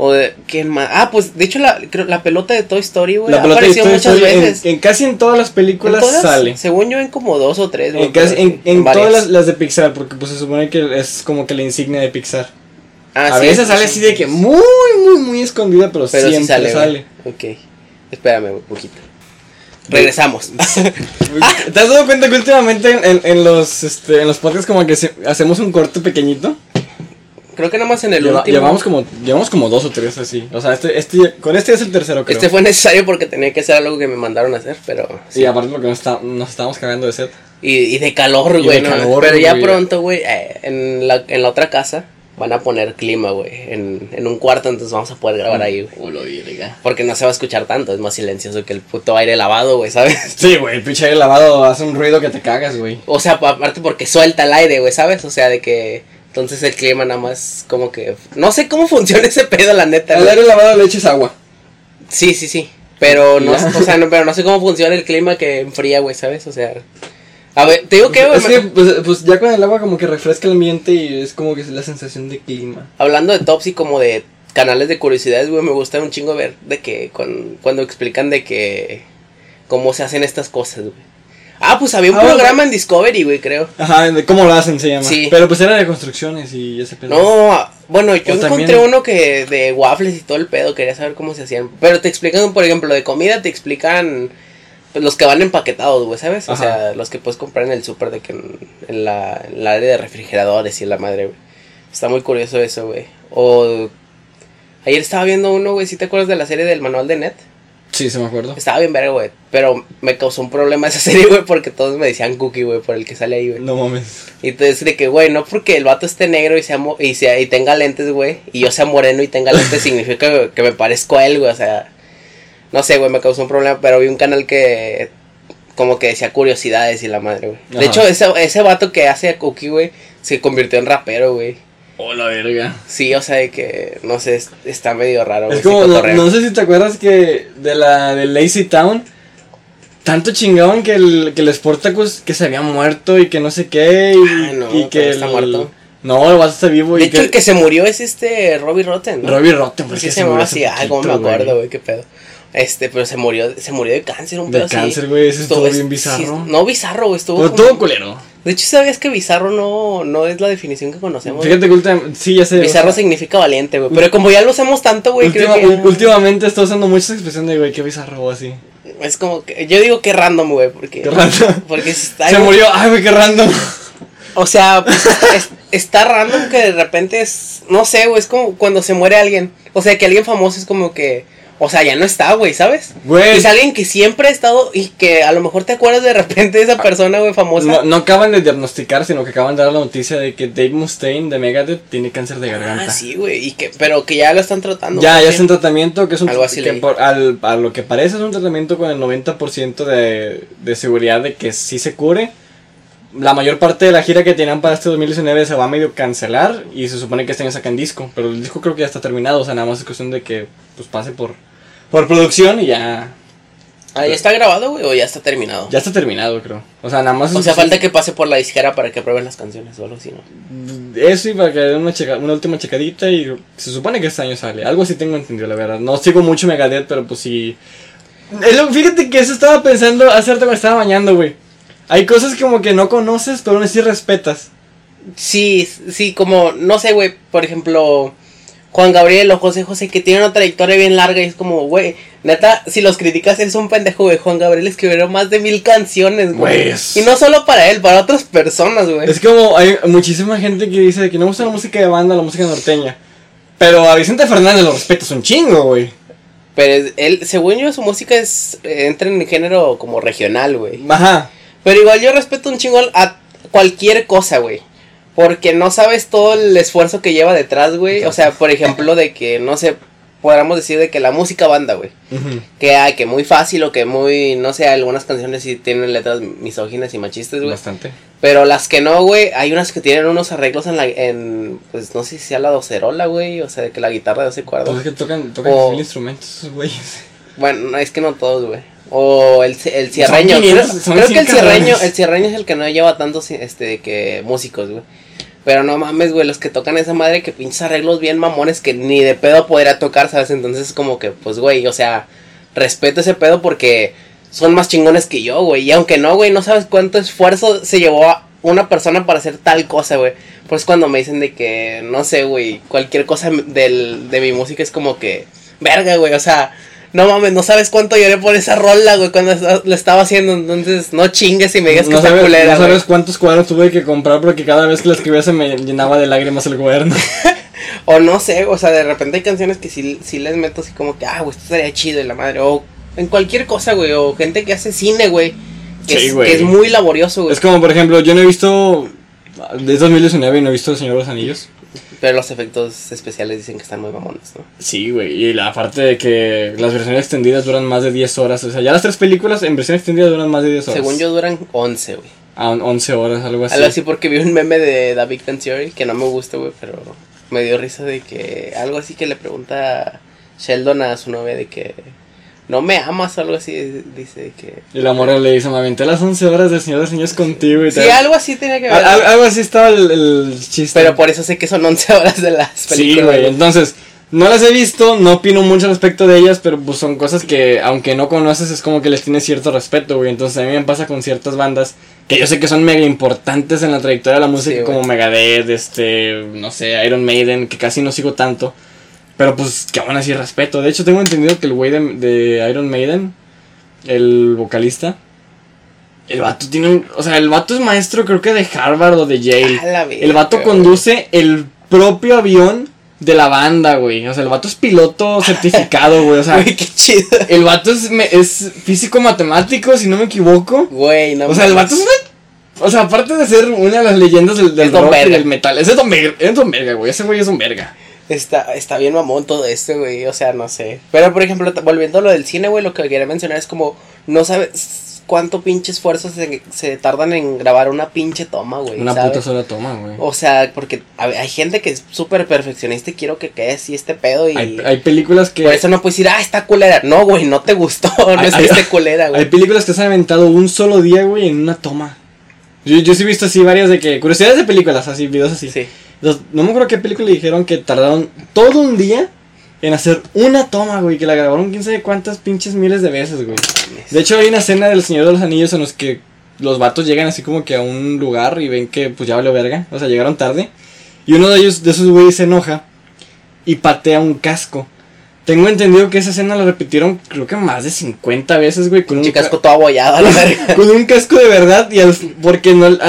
Speaker 1: O de, ¿quién más? Ah, pues, de hecho, la, creo- la pelota de Toy Story, güey,
Speaker 2: La
Speaker 1: ha
Speaker 2: pelota de
Speaker 1: aparecido
Speaker 2: Toy
Speaker 1: muchas
Speaker 2: Story en-
Speaker 1: veces.
Speaker 2: En, casi en todas las películas
Speaker 1: ¿En todas?
Speaker 2: sale.
Speaker 1: Según yo, en como dos o tres, güey.
Speaker 2: En, casi- en, en todas las, las de Pixar, porque pues se supone que es como que la insignia de Pixar.
Speaker 1: Ah,
Speaker 2: a
Speaker 1: sí,
Speaker 2: veces sale
Speaker 1: sí,
Speaker 2: así
Speaker 1: sí,
Speaker 2: de que muy, muy, muy escondida, pero,
Speaker 1: Pero sí
Speaker 2: siempre
Speaker 1: sale,
Speaker 2: sale.
Speaker 1: Ok. Espérame un poquito. Regresamos.
Speaker 2: ¿Te has dado cuenta que últimamente en, en- en los, este, en los podcasts como que se- hacemos un corte pequeñito?
Speaker 1: Creo que nada más en el
Speaker 2: Lleva-
Speaker 1: último.
Speaker 2: llevamos, como, llevamos como dos o tres así. O sea, este, este, con este es el tercero, creo.
Speaker 1: Este fue necesario porque tenía que hacer algo que me mandaron a hacer, pero. sí.
Speaker 2: Y aparte porque nos, está- nos estábamos cagando de sed.
Speaker 1: Y, y de calor,
Speaker 2: Y
Speaker 1: güey.
Speaker 2: de
Speaker 1: no,
Speaker 2: calor,
Speaker 1: pero ya
Speaker 2: güey.
Speaker 1: pronto, güey, eh, en, la, en la otra casa van a poner clima, güey. En, en un cuarto, entonces vamos a poder grabar ahí, güey. Porque no se va a escuchar tanto, es más silencioso que el puto aire lavado, güey, ¿sabes?
Speaker 2: Sí, güey, el pinche aire lavado hace un ruido que te cagas, güey.
Speaker 1: O sea, aparte porque suelta el aire, güey, ¿sabes? O sea, de que. Entonces el clima nada más como que... No sé cómo funciona ese pedo, la neta.
Speaker 2: Al
Speaker 1: güey.
Speaker 2: aire lavado le eches agua.
Speaker 1: Sí, sí, sí. Pero no, o sea, no, pero no sé cómo funciona el clima que enfría, güey, ¿sabes? O sea... A ver, te digo que,
Speaker 2: es que pues, pues ya con el agua como que refresca el ambiente y es como que es la sensación de clima.
Speaker 1: Hablando de tops y como de canales de curiosidades, güey, me gusta un chingo ver de que con, cuando explican de que cómo se hacen estas cosas, güey. Ah, pues había un
Speaker 2: Ah,
Speaker 1: programa en Discovery, güey, creo.
Speaker 2: Ajá, cómo lo hacen se llama.
Speaker 1: Sí.
Speaker 2: Pero pues era de construcciones y ese pedo.
Speaker 1: No, bueno, yo
Speaker 2: O
Speaker 1: encontré
Speaker 2: también-
Speaker 1: uno que de waffles y todo el pedo, quería saber cómo se hacían. Pero te explican, por ejemplo, de comida te explican pues, los que van empaquetados, güey, ¿sabes? O sea, los que puedes comprar en el súper de que en, en la, en la área de refrigeradores y la madre, güey. Está muy curioso eso, güey. O ayer estaba viendo uno, güey, ¿sí te acuerdas de la serie del manual de Net?
Speaker 2: Sí, se me acuerdo.
Speaker 1: Estaba bien verga, güey. Pero me causó un problema esa serie, güey, porque todos me decían cookie, güey, por el que sale ahí, güey.
Speaker 2: No mames.
Speaker 1: Y entonces de que, güey, no porque el vato esté negro y sea mo- y sea y tenga lentes, güey, y yo sea moreno y tenga lentes significa que, que me parezco a él, güey, o sea, no sé, güey, me causó un problema, pero vi un canal que como que decía curiosidades y la madre, güey. De hecho, ese, ese vato que hace a Cookie, güey, se convirtió en rapero, güey.
Speaker 2: Oh, la verga.
Speaker 1: Sí, o sea, de que, no sé, es- está medio raro.
Speaker 2: Es como, no, no sé si te acuerdas que de la de Lazy Town, tanto chingaban que el, que el Sportacus que se había muerto y que no sé qué. Y,
Speaker 1: Ah, no,
Speaker 2: y que
Speaker 1: está
Speaker 2: el-
Speaker 1: muerto.
Speaker 2: No, el vato está vivo.
Speaker 1: De
Speaker 2: y
Speaker 1: hecho,
Speaker 2: que
Speaker 1: el que se murió es este Robbie Rotten, ¿no?
Speaker 2: Robbie Rotten,
Speaker 1: Pues
Speaker 2: porque
Speaker 1: sí se llamaba así,
Speaker 2: murió
Speaker 1: ah, como me acuerdo, güey, qué pedo. Este, pero se murió, se murió de cáncer, un
Speaker 2: De
Speaker 1: pedo así.
Speaker 2: cáncer, güey, ese estuvo
Speaker 1: es-
Speaker 2: bien bizarro.
Speaker 1: no bizarro, güey, estuvo
Speaker 2: Pero
Speaker 1: como-
Speaker 2: todo culero.
Speaker 1: De hecho, ¿sabías que bizarro no, no es la definición que conocemos?
Speaker 2: Fíjate que últimamente, sí, ya sé.
Speaker 1: bizarro
Speaker 2: o sea,
Speaker 1: significa valiente, güey. Pero como ya lo usamos tanto, güey, creo que
Speaker 2: últimamente está usando muchas expresiones de, güey, qué bizarro o así.
Speaker 1: es como que yo digo que random, güey, porque
Speaker 2: Qué random.
Speaker 1: porque está
Speaker 2: Se murió, ay, güey, qué random.
Speaker 1: O sea, pues, es- está random que de repente es no sé, güey, es como cuando se muere alguien. O sea, que alguien famoso es como que o sea, ya no está, güey, ¿sabes?
Speaker 2: Güey.
Speaker 1: Es alguien que siempre ha estado y que a lo mejor te acuerdas de repente de esa persona, güey, famosa.
Speaker 2: No, no acaban de diagnosticar, sino que acaban de dar la noticia de que Dave Mustaine de Megadeth tiene cáncer de garganta.
Speaker 1: Ah, sí, güey, y que pero que ya lo están tratando.
Speaker 2: Ya, ya es un tratamiento que es un
Speaker 1: Algo así
Speaker 2: que por- al, a lo que parece es un tratamiento con el 90% de, de seguridad de que sí se cure. La mayor parte de la gira que tenían para este 2019 se va a medio cancelar y se supone que este año sacan disco, pero el disco creo que ya está terminado, o sea, nada más es cuestión de que pues pase por por producción y ya
Speaker 1: Ah, ya está grabado, güey, o ya está terminado.
Speaker 2: ya está terminado, creo. O sea, nada más
Speaker 1: O sea, falta que pase por la disquera para que prueben las canciones o algo así, ¿no?
Speaker 2: Eso y para que den una, checa- una última checadita y se supone que este año sale. Algo así tengo entendido, la verdad. No sigo mucho Megadeth, pero pues sí. Lo- Fíjate que eso estaba pensando hace rato que me estaba bañando, güey. Hay cosas como que no conoces, pero aún así respetas.
Speaker 1: Sí, sí, como, no sé, güey, por ejemplo, Juan Gabriel o José José, que tienen una trayectoria bien larga y es como, güey, neta, si los criticas, él es un pendejo, güey. Juan Gabriel escribió más de mil canciones, güey.
Speaker 2: Güey, es-
Speaker 1: Y no solo para él, para otras personas, güey.
Speaker 2: Es como hay muchísima gente que dice que no gusta la música de banda, la música norteña. Pero a Vicente Fernández lo respetas un chingo, güey.
Speaker 1: Pero él, según yo, su música es, eh, entra en el género como regional, güey.
Speaker 2: Ajá.
Speaker 1: Pero igual yo respeto un chingo a cualquier cosa, güey. Porque no sabes todo el esfuerzo que lleva detrás, güey. O sea, por ejemplo, de que, no sé, podríamos decir de que la música banda, güey. Que hay que muy fácil o que muy, no sé, algunas canciones sí tienen letras misóginas y machistas, güey.
Speaker 2: Bastante.
Speaker 1: Pero las que no, güey, hay unas que tienen unos arreglos en la, en, pues no sé si sea la docerola, güey. O sea, de que la guitarra de 12 cuerdas.
Speaker 2: Pues es que tocan, tocan
Speaker 1: O-
Speaker 2: mil instrumentos güeyes.
Speaker 1: Bueno, no, es que no todos, güey. O el, el cierreño.
Speaker 2: Son
Speaker 1: creo
Speaker 2: 500, son
Speaker 1: creo que el
Speaker 2: 100
Speaker 1: cierreño, el cierreño es el que no lleva tantos este que músicos, güey. Pero no mames, güey, los que tocan esa madre que pinches arreglos bien mamones que ni de pedo podría tocar, ¿sabes? Entonces como que, pues, güey, o sea, respeto ese pedo porque son más chingones que yo, güey. Y aunque no, güey, no sabes cuánto esfuerzo se llevó una persona para hacer tal cosa, güey. Pues cuando me dicen de que, no sé, güey, cualquier cosa del, de mi música es como que, verga, güey, o sea, no mames, no sabes cuánto lloré por esa rola, güey, cuando lo estaba haciendo. Entonces, no chingues y me digas que
Speaker 2: no
Speaker 1: está
Speaker 2: sabes,
Speaker 1: culera,
Speaker 2: no
Speaker 1: güey.
Speaker 2: sabes cuántos cuadros tuve que comprar porque cada vez que la escribía se me llenaba de lágrimas el cuaderno.
Speaker 1: O no sé, o sea, de repente hay canciones que sí, sí les meto así como que, ah, güey, esto estaría chido y la madre. O en cualquier cosa, güey. O gente que hace cine, güey. Que,
Speaker 2: Sí,
Speaker 1: es,
Speaker 2: güey.
Speaker 1: que es muy laborioso, güey.
Speaker 2: es como, por ejemplo, yo no he visto. Es 2019 y no he visto El Señor de los Anillos.
Speaker 1: Pero los efectos especiales dicen que están muy mamones, ¿no?
Speaker 2: Sí, güey. Y la parte de que las versiones extendidas duran más de 10 horas. O sea, ya las tres películas en versión extendida duran más de 10 horas.
Speaker 1: Según yo duran 11, güey.
Speaker 2: A on- 11 horas, algo así.
Speaker 1: Algo así porque vi un meme de David Theory que no me gusta, güey, pero me dio risa de que algo así que le pregunta Sheldon a su novia de que no me amas algo así, dice que...
Speaker 2: Y la morra le dice, me aventé las 11 horas del Señor de Anillos contigo y
Speaker 1: Sí,
Speaker 2: tal.
Speaker 1: algo así tenía que ver.
Speaker 2: Al- al- algo así estaba el, el chiste.
Speaker 1: Pero por eso sé que son 11 horas de las
Speaker 2: Sí,
Speaker 1: películas.
Speaker 2: güey.
Speaker 1: güey.
Speaker 2: Entonces, No las he visto, no opino mucho al respecto de ellas, pero pues son cosas que, aunque no conoces, es como que les tienes cierto respeto, güey. Entonces a mí me pasa con ciertas bandas que yo sé que son mega importantes en la trayectoria de la música,
Speaker 1: Sí,
Speaker 2: como Megadeth, este, no sé, Iron Maiden, que casi no sigo tanto. Pero pues que aún así respeto. De hecho, tengo entendido que el güey de, de Iron Maiden, el vocalista, el vato tiene un. O sea, el vato es maestro, creo que de Harvard o de Yale. El vato conduce el propio avión de la banda, güey. O sea, el vato es piloto certificado, güey. O sea,
Speaker 1: Güey, qué chido.
Speaker 2: el vato es, me- es físico matemático, si no me equivoco.
Speaker 1: Güey, no
Speaker 2: O sea, el vato es una. O sea, aparte de ser una de las leyendas del, del
Speaker 1: Es Don
Speaker 2: rock y
Speaker 1: Verga.
Speaker 2: del metal, ese es Don Verga, es Don Verga, güey. Ese güey es un verga.
Speaker 1: Está, está bien mamón todo esto, güey. O sea, no sé. Pero, por ejemplo, volviendo a lo del cine, güey, lo que quería mencionar es como, no sabes cuánto pinche esfuerzo se, se tardan en grabar una pinche toma, güey.
Speaker 2: Una
Speaker 1: ¿sabes?
Speaker 2: puta sola toma, güey.
Speaker 1: O sea, porque hay gente que es súper perfeccionista y quiero que quede así este pedo y...
Speaker 2: Hay, hay películas que.
Speaker 1: Por eso no puedes decir, ah, está culera. No, güey, no te gustó. No
Speaker 2: Hay-
Speaker 1: es
Speaker 2: hay-
Speaker 1: esté culera,
Speaker 2: Hay
Speaker 1: güey.
Speaker 2: películas que se han aventado un solo día, güey, en una toma. Yo, yo sí he visto así varias de que. Curiosidades de películas, así, videos así.
Speaker 1: Sí.
Speaker 2: No me acuerdo qué película dijeron que tardaron todo un día en hacer una toma, güey. Que la grabaron quién sabe cuántas pinches miles de veces, güey. De hecho, hay una escena del Señor de los Anillos en los que los vatos llegan así como que a un lugar y ven que pues ya valió verga. O sea, llegaron tarde. Y uno de ellos, de esos güeyes, se enoja y patea un casco. Tengo entendido que esa escena la repitieron creo que más de 50 veces, güey. Con un
Speaker 1: Chicas
Speaker 2: ca-
Speaker 1: con todo abollado a la verga.
Speaker 2: con un casco de verdad y al, porque no, al,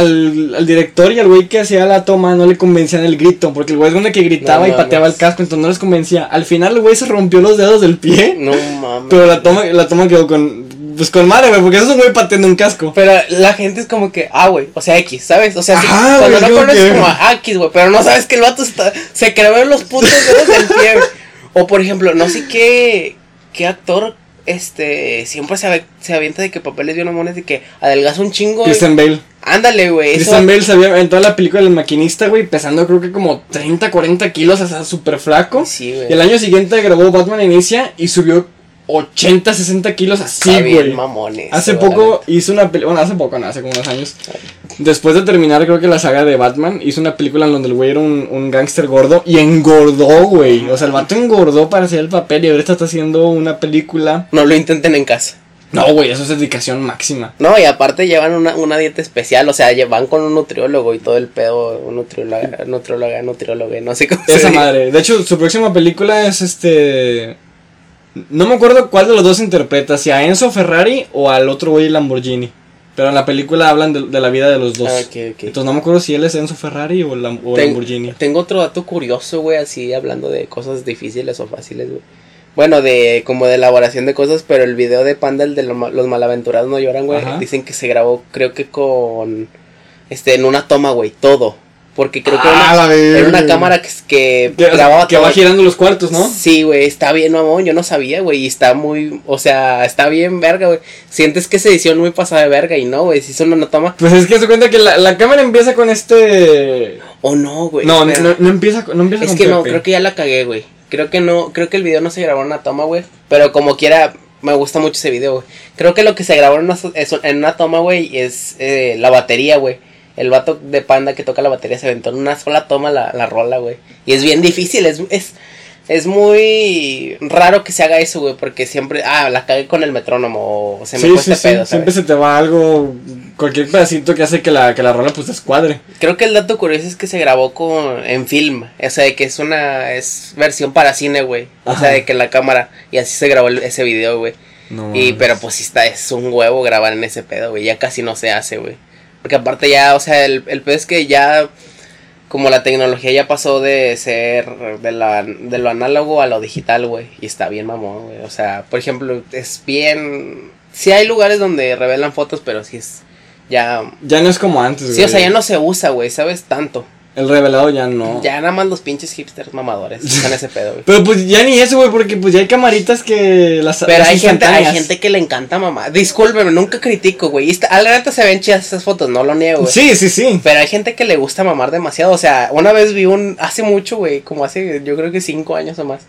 Speaker 2: al director y al güey que hacía la toma no le convencían el grito, porque el güey es donde que gritaba
Speaker 1: No
Speaker 2: y pateaba el casco, entonces no les convencía. Al final el güey se rompió los dedos del pie,
Speaker 1: No mames.
Speaker 2: pero la toma, la toma quedó con, pues con madre, güey, porque eso es un güey pateando un casco.
Speaker 1: Pero la gente es como que, ah, güey, o sea, X, ¿sabes? O sea, cuando
Speaker 2: güey,
Speaker 1: no conoces
Speaker 2: que-
Speaker 1: como ah, X, güey, pero no sabes que el vato está, se creó en los putos dedos del pie. Güey. O por ejemplo, no sé qué, qué actor, este, siempre se, se avienta de que papeles bien mamones de que adelgaza un chingo. güey.
Speaker 2: Christian Bale.
Speaker 1: Ándale, güey.
Speaker 2: Christian Bale se había en toda la película del maquinista, güey, pesando creo que como 30, 40 kilos, o sea, súper flaco.
Speaker 1: Sí,
Speaker 2: Y el
Speaker 1: güey.
Speaker 2: año siguiente grabó Batman Inicia y subió 80, 60 kilos así,
Speaker 1: Está bien
Speaker 2: güey.
Speaker 1: mamones.
Speaker 2: Hace
Speaker 1: güey,
Speaker 2: poco hizo una película, bueno, hace poco, no, hace como unos años. Después de terminar, creo que la saga de Batman, hizo una película en donde el güey era un, un gángster gordo y engordó, güey. O sea, el vato engordó para hacer el papel y ahorita está haciendo una película.
Speaker 1: No lo intenten en casa.
Speaker 2: No, güey, eso es dedicación máxima.
Speaker 1: No, y aparte llevan una, una dieta especial, o sea, lle- van con un nutriólogo y todo el pedo, un nutrióloga, nutrióloga, nutrióloga, no sé cómo se
Speaker 2: Esa madre. De hecho, su próxima película es este. No me acuerdo cuál de los dos interpreta, si a Enzo Ferrari o al otro güey Lamborghini. Pero en la película hablan de, de la vida de los dos.
Speaker 1: Ah.
Speaker 2: Entonces no me acuerdo si él es Enzo Ferrari o, Lam- o
Speaker 1: Ten-
Speaker 2: Lamborghini.
Speaker 1: Tengo otro dato curioso, güey, así hablando de cosas difíciles o fáciles, güey. Bueno, de como de elaboración de cosas, pero el video de Panda, el de lo ma- los malaventurados no lloran, güey, dicen que se grabó, creo que con, este, en una toma, güey, todo. Porque creo que
Speaker 2: Ah,
Speaker 1: era
Speaker 2: la
Speaker 1: una, era una
Speaker 2: verga.
Speaker 1: cámara que, que
Speaker 2: Que,
Speaker 1: grababa
Speaker 2: que
Speaker 1: todo.
Speaker 2: va girando los cuartos, ¿no?
Speaker 1: Sí, güey, está bien, mamón, yo no sabía, güey, y está muy, o sea, está bien verga, güey. Sientes que esa edición muy pasada de verga y no, güey, si son una toma.
Speaker 2: Pues es que se cuenta que la, la cámara empieza con este.
Speaker 1: O no, güey.
Speaker 2: No, no, no, no empieza, con- no empieza
Speaker 1: Es
Speaker 2: con
Speaker 1: que no, creo que ya la cagué, güey. Creo que no, creo que el video no se grabó en una toma, güey. Pero como quiera, me gusta mucho ese video, güey. Creo que lo que se grabó en una, es- en una toma, güey, es eh, la batería, güey. El vato de panda que toca la batería se aventó en una sola toma la, la rola, güey. Y es bien difícil, es, es, es muy raro que se haga eso, güey. Porque siempre, ah, la cagué con el metrónomo o se me
Speaker 2: Sí,
Speaker 1: fue
Speaker 2: sí,
Speaker 1: este
Speaker 2: sí.
Speaker 1: pedo, ¿sabes?
Speaker 2: Siempre se te va algo. Cualquier pedacito que hace que la, que la rola pues descuadre.
Speaker 1: Creo que el dato curioso es que se grabó con en film, o sea, de que es una es versión para cine, güey. O sea, de que la cámara y así se grabó el- ese video, güey.
Speaker 2: No,
Speaker 1: Y
Speaker 2: mames.
Speaker 1: pero pues sí está es un huevo grabar en ese pedo, güey. Ya casi no se hace, güey. Porque aparte ya, o sea, el el es que ya como la tecnología ya pasó de ser de la de lo análogo a lo digital, güey, y está bien mamón, güey. O sea, por ejemplo, es bien sí hay lugares donde revelan fotos, pero sí es ya
Speaker 2: Ya no es como antes, güey.
Speaker 1: Sí, o sea, ya no se usa, güey, ¿sabes? Tanto.
Speaker 2: El revelado ya no.
Speaker 1: Ya nada más los pinches hipsters mamadores usan ese pedo, güey.
Speaker 2: Pero pues ya ni eso, güey, porque pues ya hay camaritas que las
Speaker 1: Pero
Speaker 2: las
Speaker 1: hay gente, hay gente que le encanta mamá. Discúlpeme, nunca critico, güey. A la neta se ven chidas esas fotos, no lo niego, güey.
Speaker 2: Sí, sí, sí.
Speaker 1: Pero hay gente que le gusta mamar demasiado. O sea, una vez vi un. Hace mucho, güey. Como hace, yo creo que cinco años o más.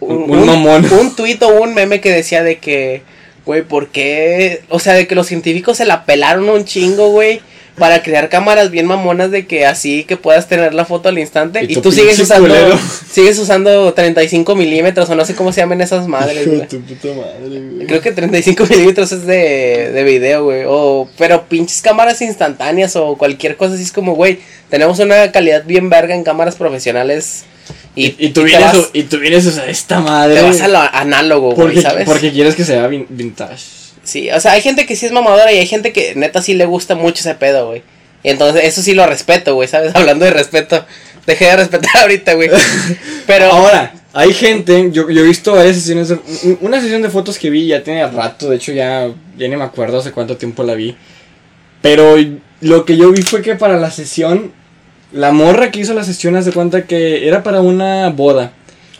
Speaker 2: Un- un mamón.
Speaker 1: Un tuit o un meme que decía de que. Güey, ¿por qué? O sea, de que los científicos se la pelaron un chingo, güey. Para crear cámaras bien mamonas de que así que puedas tener la foto al instante.
Speaker 2: Y
Speaker 1: Y, tú sigues usando,
Speaker 2: culero.
Speaker 1: sigues usando 35 milímetros o no sé cómo se llaman esas madres,
Speaker 2: Hijo tu puta madre, güey.
Speaker 1: Creo que 35 milímetros es de, de video, güey. O, pero pinches cámaras instantáneas o cualquier cosa así es como, güey, tenemos una calidad bien verga en cámaras profesionales. Y,
Speaker 2: Y, tú vienes,
Speaker 1: vas,
Speaker 2: a- y tú vienes esta madre.
Speaker 1: te vas a lo análogo, güey,
Speaker 2: porque,
Speaker 1: ¿sabes?
Speaker 2: porque quieres que sea vin- vintage.
Speaker 1: Sí, o sea, hay gente que sí es mamadora y hay gente que neta sí le gusta mucho ese pedo, güey. Y entonces eso sí lo respeto, güey, ¿sabes? Hablando de respeto. Dejé de respetar ahorita, güey. Pero
Speaker 2: Ahora, hay gente, yo, yo he visto varias sesiones, una sesión de fotos que vi ya tiene rato, de hecho ya, ya ni me acuerdo hace cuánto tiempo la vi. Pero lo que yo vi fue que para la sesión, la morra que hizo la sesión hace cuenta que era para una boda.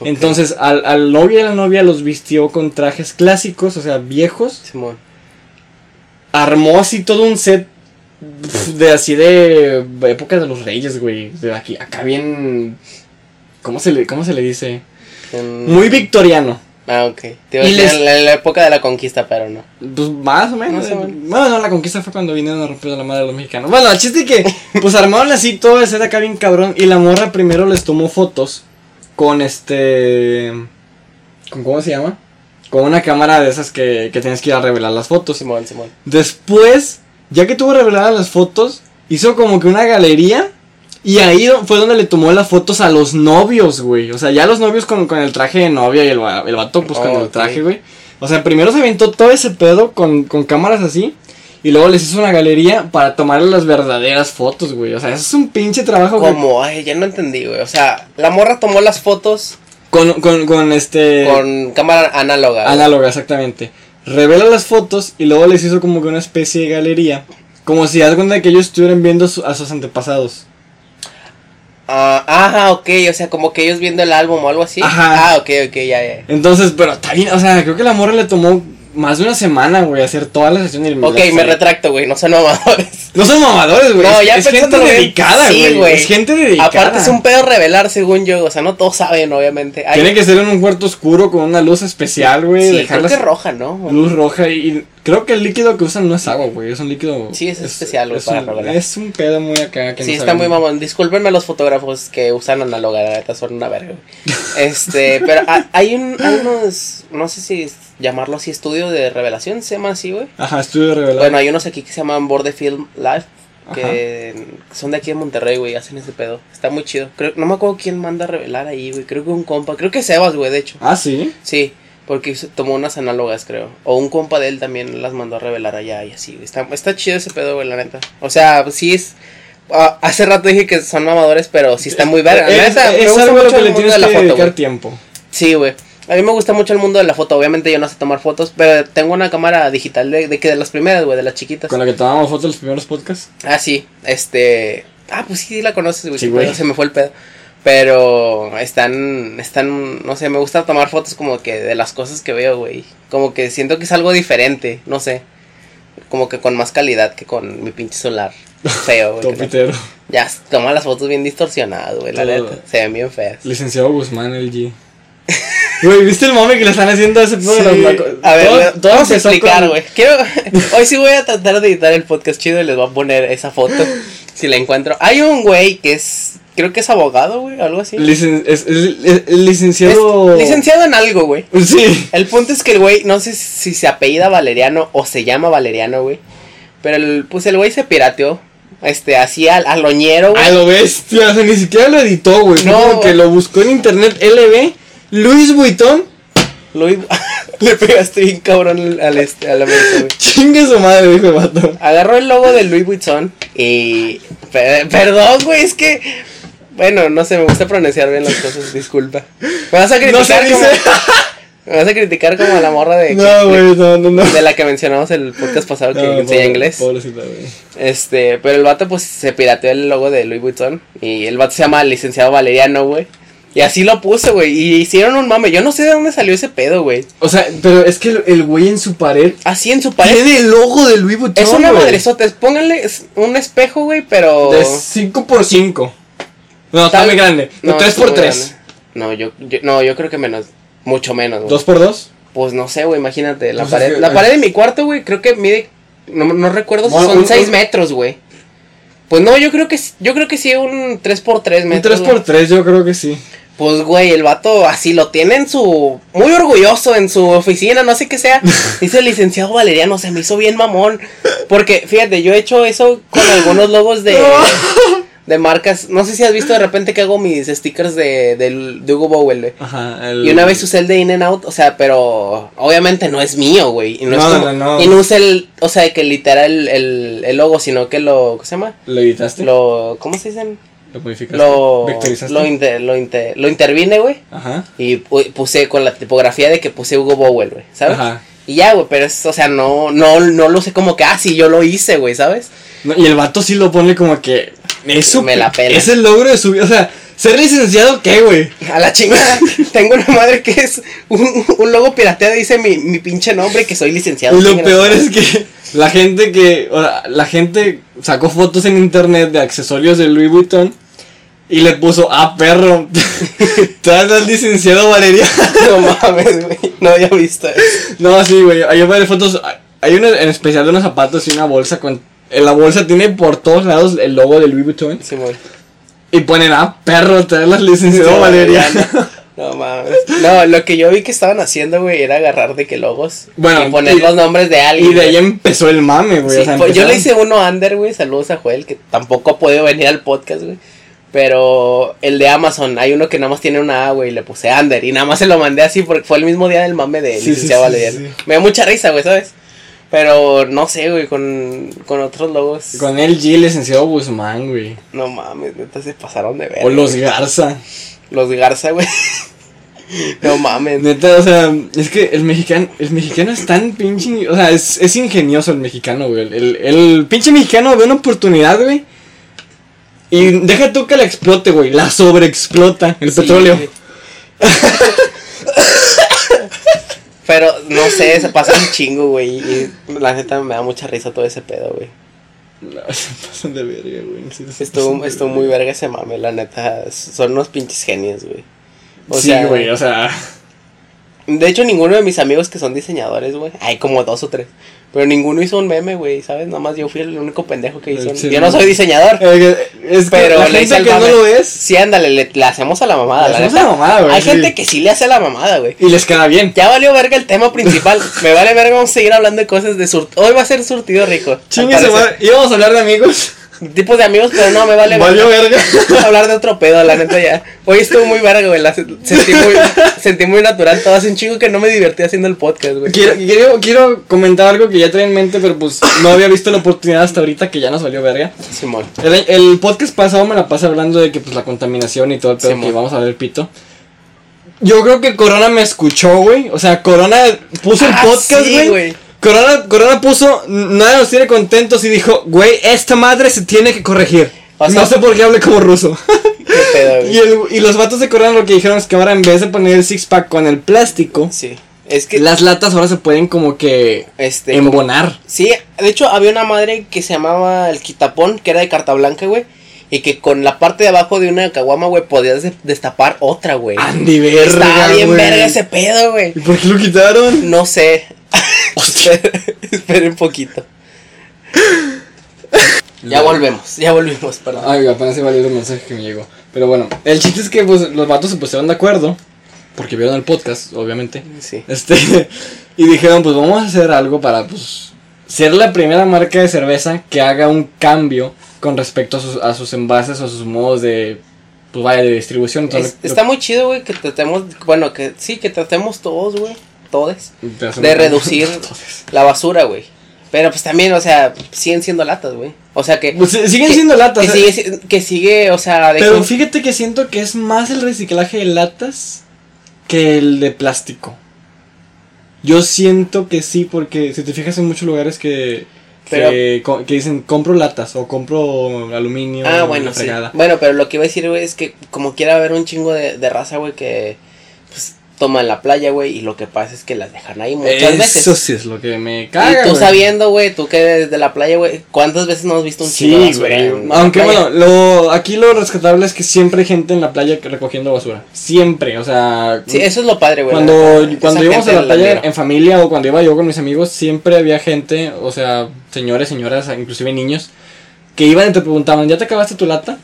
Speaker 2: Entonces al, al novio y a la novia los vistió con trajes clásicos, o sea, viejos.
Speaker 1: Simón.
Speaker 2: Armó así todo un set de así de época de los reyes, güey. De aquí, acá bien... ¿Cómo se le, cómo se le dice? Muy victoriano.
Speaker 1: Ah, ok. Te
Speaker 2: Y les-
Speaker 1: la, época de la conquista, pero no.
Speaker 2: Pues más o menos.
Speaker 1: O menos.
Speaker 2: Bueno, no, la conquista fue cuando vinieron a romper la madre de los mexicanos. Bueno, el chiste es que, pues armaron así todo ese de acá bien cabrón. Y la morra primero les tomó fotos con este. ¿Con cómo se llama? Con una cámara de esas que, que tienes que ir a revelar las fotos.
Speaker 1: Simón, Simón.
Speaker 2: Después, ya que tuvo reveladas las fotos, hizo como que una galería. Y ahí fue donde le tomó las fotos a los novios, güey. O sea, ya los novios con, con el traje de novia y el, el vato pues con el traje, güey. O sea, primero se aventó todo ese pedo con, con cámaras así. Y luego les hizo una galería para tomarle las verdaderas fotos, güey. O sea, eso es un pinche trabajo, güey.
Speaker 1: Como, ay, ya no entendí, güey. O sea, la morra tomó las fotos
Speaker 2: Con, con, con este...
Speaker 1: con cámara análoga. güey.
Speaker 2: Análoga, exactamente. Revela las fotos y luego les hizo como que una especie de galería. Como si haz cuenta que ellos estuvieran viendo su- a sus antepasados.
Speaker 1: Ah, ajá, ok, o sea, como que ellos viendo el álbum o algo así.
Speaker 2: Ajá.
Speaker 1: Ah, ok, ok, ya, ya.
Speaker 2: Entonces, pero está bien, o sea, creo que la morra le tomó más de una semana, güey, hacer toda la sesión. Y
Speaker 1: Ok, me retracto, güey, no son mamadores.
Speaker 2: No son mamadores, güey.
Speaker 1: No, ya
Speaker 2: es gente dedicada,
Speaker 1: sí,
Speaker 2: güey.
Speaker 1: güey.
Speaker 2: es gente dedicada.
Speaker 1: Aparte es un pedo revelar, según yo, o sea, no todos saben, obviamente. Hay-
Speaker 2: Tiene que ser en un cuarto oscuro con una luz especial, güey.
Speaker 1: sí, creo que roja, ¿no?
Speaker 2: luz roja y creo que el líquido que usan no es agua, güey. Es un líquido.
Speaker 1: Sí, es especial, güey,
Speaker 2: es
Speaker 1: para
Speaker 2: un-. Es un pedo muy acá que
Speaker 1: Sí,
Speaker 2: no
Speaker 1: está muy mamón. Discúlpenme los fotógrafos que usan análoga, la neta son una verga. güey. Este, pero ha- hay, un, hay unos, no sé si llamarlo así, estudio de revelación, se llama así, güey.
Speaker 2: Ajá, estudio revelado.
Speaker 1: Bueno, hay unos aquí que se llaman Borde Film Live, que son de aquí en Monterrey, güey, hacen ese pedo. Está muy chido. Creo, no me acuerdo quién manda a revelar ahí, güey. Creo que un compa, creo que Sebas, güey, de hecho.
Speaker 2: Ah, sí.
Speaker 1: Sí, porque tomó unas análogas, creo. O un compa de él también las mandó a revelar allá y así. Está, está chido ese pedo, güey, la neta. O sea, sí es... ah, hace rato dije que son mamadores, pero sí está muy verga. La
Speaker 2: Es,
Speaker 1: neta,
Speaker 2: es
Speaker 1: gusta
Speaker 2: algo a lo
Speaker 1: mucho
Speaker 2: que
Speaker 1: el
Speaker 2: le tienes
Speaker 1: de la
Speaker 2: que
Speaker 1: foto,
Speaker 2: dedicar tiempo.
Speaker 1: Sí, güey. A mí me gusta mucho el mundo de la foto. Obviamente yo no sé tomar fotos, pero tengo una cámara digital de, de que de las primeras, güey, de las chiquitas.
Speaker 2: Con la que tomamos fotos los primeros podcasts.
Speaker 1: Ah, sí, este... Ah, pues sí, la conoces, güey.
Speaker 2: Sí,
Speaker 1: Sí,
Speaker 2: güey.
Speaker 1: Se me fue el pedo. Pero están, están, no sé, me gusta tomar fotos como que de las cosas que veo, güey. Como que siento que es algo diferente, no sé. Como que con más calidad que con mi pinche celular feo, güey.
Speaker 2: Topitero.
Speaker 1: Ya, toma las fotos bien distorsionadas, güey, la neta. Se ven bien feas.
Speaker 2: Licenciado Guzmán, el G. Güey, ¿viste el mame que le están haciendo a ese de
Speaker 1: Sí. A ver,
Speaker 2: Todo-
Speaker 1: vamos a explicar,
Speaker 2: con-
Speaker 1: güey. Quiero, hoy sí voy a tratar de editar el podcast chido y les voy a poner esa foto si la encuentro. Hay un güey que es, creo que es abogado, güey, algo así.
Speaker 2: Licen- es, es- es- es licenciado.
Speaker 1: Licenciado en algo, güey.
Speaker 2: Sí.
Speaker 1: El punto es que el güey, no sé si se apellida Valeriano o se llama Valeriano, güey. Pero el, pues el güey se pirateó. Este, así al, al oñero, güey.
Speaker 2: A lo bestia, o sea, ni siquiera lo editó, güey.
Speaker 1: No.
Speaker 2: como que lo buscó en internet LB, Luis Vuitton,
Speaker 1: Luis, le pegaste bien cabrón al, al este, a la mesa, güey.
Speaker 2: chingue su madre, dijo el vato.
Speaker 1: Agarró el logo de Louis Vuitton y... per- perdón, güey, es que... Bueno, no sé, me gusta pronunciar bien las cosas, disculpa. Me vas a criticar como... Me vas a criticar como a la morra de...
Speaker 2: No, güey, no, no, no.
Speaker 1: De la que mencionamos el podcast pasado que enseña
Speaker 2: pobre-
Speaker 1: inglés.
Speaker 2: Pobrecita, güey.
Speaker 1: Este, pero el vato pues se pirateó el logo de Louis Vuitton y el vato se llama licenciado Valeriano, güey. Y así lo puso, güey. Y hicieron un mame. Yo no sé de dónde salió ese pedo, güey.
Speaker 2: O sea, pero es que el- güey en su pared
Speaker 1: Así en su pared.
Speaker 2: tiene el logo de Louis Vuitton.
Speaker 1: Es una madresota. Pónganle un espejo, güey, pero.
Speaker 2: De 5 por 5 No, está
Speaker 1: Tal-
Speaker 2: muy grande.
Speaker 1: No,
Speaker 2: 3
Speaker 1: está
Speaker 2: por
Speaker 1: muy
Speaker 2: 3
Speaker 1: grande. No, yo, yo, no, yo creo que menos. Mucho menos, güey.
Speaker 2: 2 por 2
Speaker 1: Pues no sé, güey, imagínate. La
Speaker 2: Pues es
Speaker 1: pared,
Speaker 2: que-
Speaker 1: la pared de mi cuarto, güey, creo que mide. No, no recuerdo si
Speaker 2: Bueno,
Speaker 1: son
Speaker 2: un-
Speaker 1: 6
Speaker 2: un-
Speaker 1: metros, güey. Pues no, yo creo que sí- yo creo que sí un 3x3
Speaker 2: Un
Speaker 1: metros. güey.
Speaker 2: 3x3 yo creo que sí.
Speaker 1: Pues güey, el vato así lo tiene en su muy orgulloso en su oficina, no sé qué sea. Dice el licenciado Valeriano, se me hizo bien mamón, porque fíjate, yo he hecho eso con algunos logos de de marcas, no sé si has visto de repente que hago mis stickers de, de Hugo Bowl, güey.
Speaker 2: Ajá. el-
Speaker 1: Y una vez usé el de In and Out, o sea, pero obviamente no es mío, güey. Y no, es
Speaker 2: No,
Speaker 1: como-
Speaker 2: no, no.
Speaker 1: Y no usé el, o sea, que literal el, el logo, sino que lo, ¿cómo se llama?
Speaker 2: ¿Lo editaste?
Speaker 1: Lo, ¿cómo se dicen?
Speaker 2: ¿Lo modificaste?
Speaker 1: Lo,
Speaker 2: ¿Vectorizaste?
Speaker 1: lo, inter- lo, inter- lo intervine, güey.
Speaker 2: Ajá.
Speaker 1: Y pu- puse con la tipografía de que puse Hugo Bowl, güey, ¿sabes?
Speaker 2: Ajá.
Speaker 1: Y ya, güey, pero es, o sea, no, no, no lo sé como que, ah, sí, yo lo hice, güey, ¿sabes?
Speaker 2: No, y el vato sí lo pone como que. Eso.
Speaker 1: Me la pela.
Speaker 2: Es el logro de su vida. O sea, ser licenciado, ¿qué, güey?
Speaker 1: A la chingada, tengo una madre que es un, un logo pirateado, dice mi, mi pinche nombre, que soy licenciado.
Speaker 2: Y lo peor es que la gente que. o sea, la gente sacó fotos en internet de accesorios de Louis Vuitton. Y le puso, ah, perro. Al licenciado Valeria.
Speaker 1: No mames, güey, no había visto eso.
Speaker 2: no, sí, güey. Hay varias fotos. Hay una en especial de unos zapatos y una bolsa con. En la bolsa tiene por todos lados el logo de Louis Vuitton.
Speaker 1: Sí, güey.
Speaker 2: Y ponen, ah, perro, traes al licenciado
Speaker 1: No,
Speaker 2: Valeria.
Speaker 1: No mames. No, lo que yo vi que estaban haciendo, güey, era agarrar de que logos.
Speaker 2: Bueno,
Speaker 1: y poner
Speaker 2: y-
Speaker 1: los nombres de alguien.
Speaker 2: Y de ahí empezó el mame, güey.
Speaker 1: Sí,
Speaker 2: o sea,
Speaker 1: pues yo le hice uno a Ander, güey. Saludos a Joel, que tampoco ha podido venir al podcast, güey. Pero el de Amazon, hay uno que nada más tiene una A, güey. y Le puse Ander. Y nada más se lo mandé así porque fue el mismo día del mame de
Speaker 2: Sí,
Speaker 1: licenciado
Speaker 2: sí,
Speaker 1: Valeriano.
Speaker 2: sí.
Speaker 1: Me dio mucha risa, güey, ¿sabes? Pero no sé, güey, con, con otros logos.
Speaker 2: Con el G, licenciado Guzmán, güey.
Speaker 1: No mames, neta se pasaron de ver.
Speaker 2: O los Garza.
Speaker 1: Los Garza, güey. no mames.
Speaker 2: Neta, o sea, es que el mexicano, el mexicano es tan pinche, o sea, es, es ingenioso el mexicano, güey. El, el pinche mexicano ve una oportunidad, güey. Y deja tú que la explote, güey. La sobreexplota el
Speaker 1: Sí,
Speaker 2: petróleo.
Speaker 1: Pero no sé, se pasa un chingo, güey. Y la neta me da mucha risa todo ese pedo, güey.
Speaker 2: No, se pasan de verga, güey. sí,
Speaker 1: Estuvo, estuvo muy verga ese mame, la neta. Son unos pinches genios, güey. O
Speaker 2: sí,
Speaker 1: sea,
Speaker 2: güey, o sea.
Speaker 1: De hecho, ninguno de mis amigos que son diseñadores, güey. Hay como dos o tres. Pero ninguno hizo un meme, güey, ¿sabes? Nada más yo fui el único pendejo que hizo. un- Yo no soy diseñador.
Speaker 2: eh, Es que
Speaker 1: Pero
Speaker 2: la gente que no lo es.
Speaker 1: Sí, ándale, le, le hacemos a la mamada,
Speaker 2: Le
Speaker 1: la
Speaker 2: hacemos a la mamada, güey,
Speaker 1: Hay
Speaker 2: sí.
Speaker 1: gente que sí le hace la mamada, güey.
Speaker 2: Y les queda bien.
Speaker 1: Ya valió verga el tema principal. Me vale verga, vamos a seguir hablando de cosas de surtido. Hoy va a ser surtido rico.
Speaker 2: Chingue
Speaker 1: parecer.
Speaker 2: madre. Íbamos a hablar de amigos.
Speaker 1: Tipos de amigos, pero no, me vale
Speaker 2: Valió verga.
Speaker 1: Vamos a hablar de otro pedo, la neta ya. Hoy estuvo muy verga, güey. la- sentí, muy, sentí muy natural. Todo hace un chingo que no me divertí haciendo el podcast, güey.
Speaker 2: Quiero, quiero, quiero comentar algo que ya traía en mente, pero pues no había visto la oportunidad hasta ahorita que ya nos valió verga.
Speaker 1: Simón.
Speaker 2: El, el podcast pasado me la pasé hablando de que pues la contaminación y todo el pedo
Speaker 1: Simón.
Speaker 2: que vamos a ver pito. Yo creo que Corona me escuchó, güey. O sea, Corona puso el
Speaker 1: Ah,
Speaker 2: podcast,
Speaker 1: sí,
Speaker 2: güey.
Speaker 1: güey.
Speaker 2: Corona, Corona puso, nada nos tiene contentos y dijo, güey, esta madre se tiene que corregir.
Speaker 1: O sea-
Speaker 2: no sé por qué hable como ruso.
Speaker 1: Qué pedo, güey.
Speaker 2: y, el- y los vatos de Corona lo que dijeron es que ahora en vez de poner el six pack con el plástico,
Speaker 1: Sí. Es que.
Speaker 2: las latas ahora se pueden como que
Speaker 1: este.
Speaker 2: embonar.
Speaker 1: Sí, de hecho había una madre que se llamaba el quitapón, que era de carta blanca, güey. Y que con la parte de abajo de una caguama, güey, podías de- destapar otra, güey.
Speaker 2: Andy, verga,
Speaker 1: Estaba bien verga ese pedo, güey.
Speaker 2: ¿Y por qué lo quitaron?
Speaker 1: No sé. Esperen un poquito. Ya volvemos, ya volvimos, perdón.
Speaker 2: Ay, apenas se valió el mensaje que me llegó. Pero bueno, el chiste es que pues los vatos se pusieron de acuerdo. Porque vieron el podcast, obviamente.
Speaker 1: Sí.
Speaker 2: Este. y dijeron, pues vamos a hacer algo para pues ser la primera marca de cerveza que haga un cambio con respecto a sus, a sus envases o sus modos de. Pues vaya, de distribución.
Speaker 1: Es- está muy chido, güey, que tratemos, bueno, que sí, que tratemos todos, güey, todos,
Speaker 2: lo-
Speaker 1: de reducir la basura, güey. Pero pues también, o sea, siguen siendo latas, güey. O sea que...
Speaker 2: Pues, siguen
Speaker 1: que-
Speaker 2: siendo latas.
Speaker 1: Que
Speaker 2: eh.
Speaker 1: sigue, si- que sigue, o sea, de
Speaker 2: Pero fíjate que siento que es más el reciclaje de latas que el de plástico. Yo siento que sí, porque si te fijas en muchos lugares que, que, dicen compro latas o compro aluminio.
Speaker 1: Ah, bueno, sí. Bueno, pero lo que iba a decir, güey, es que como quiera haber un chingo de, de raza, güey, que toma en la playa, güey, y lo que pasa es que las dejan ahí muchas
Speaker 2: Eso
Speaker 1: veces.
Speaker 2: sí es lo que me
Speaker 1: Y
Speaker 2: caga.
Speaker 1: tú
Speaker 2: güey.
Speaker 1: sabiendo, güey, tú que eres de la playa, güey, ¿cuántas veces no has visto un chingo de
Speaker 2: Sí, güey. Aunque bueno, lo, aquí lo rescatable es que siempre hay gente en la playa recogiendo basura. Siempre, o sea.
Speaker 1: Sí, eso es lo padre, güey.
Speaker 2: Cuando, cuando íbamos a la playa en familia o cuando iba yo con mis amigos, siempre había gente, o sea, señores, señoras, inclusive niños, que iban y te preguntaban, ¿ya te acabaste tu lata?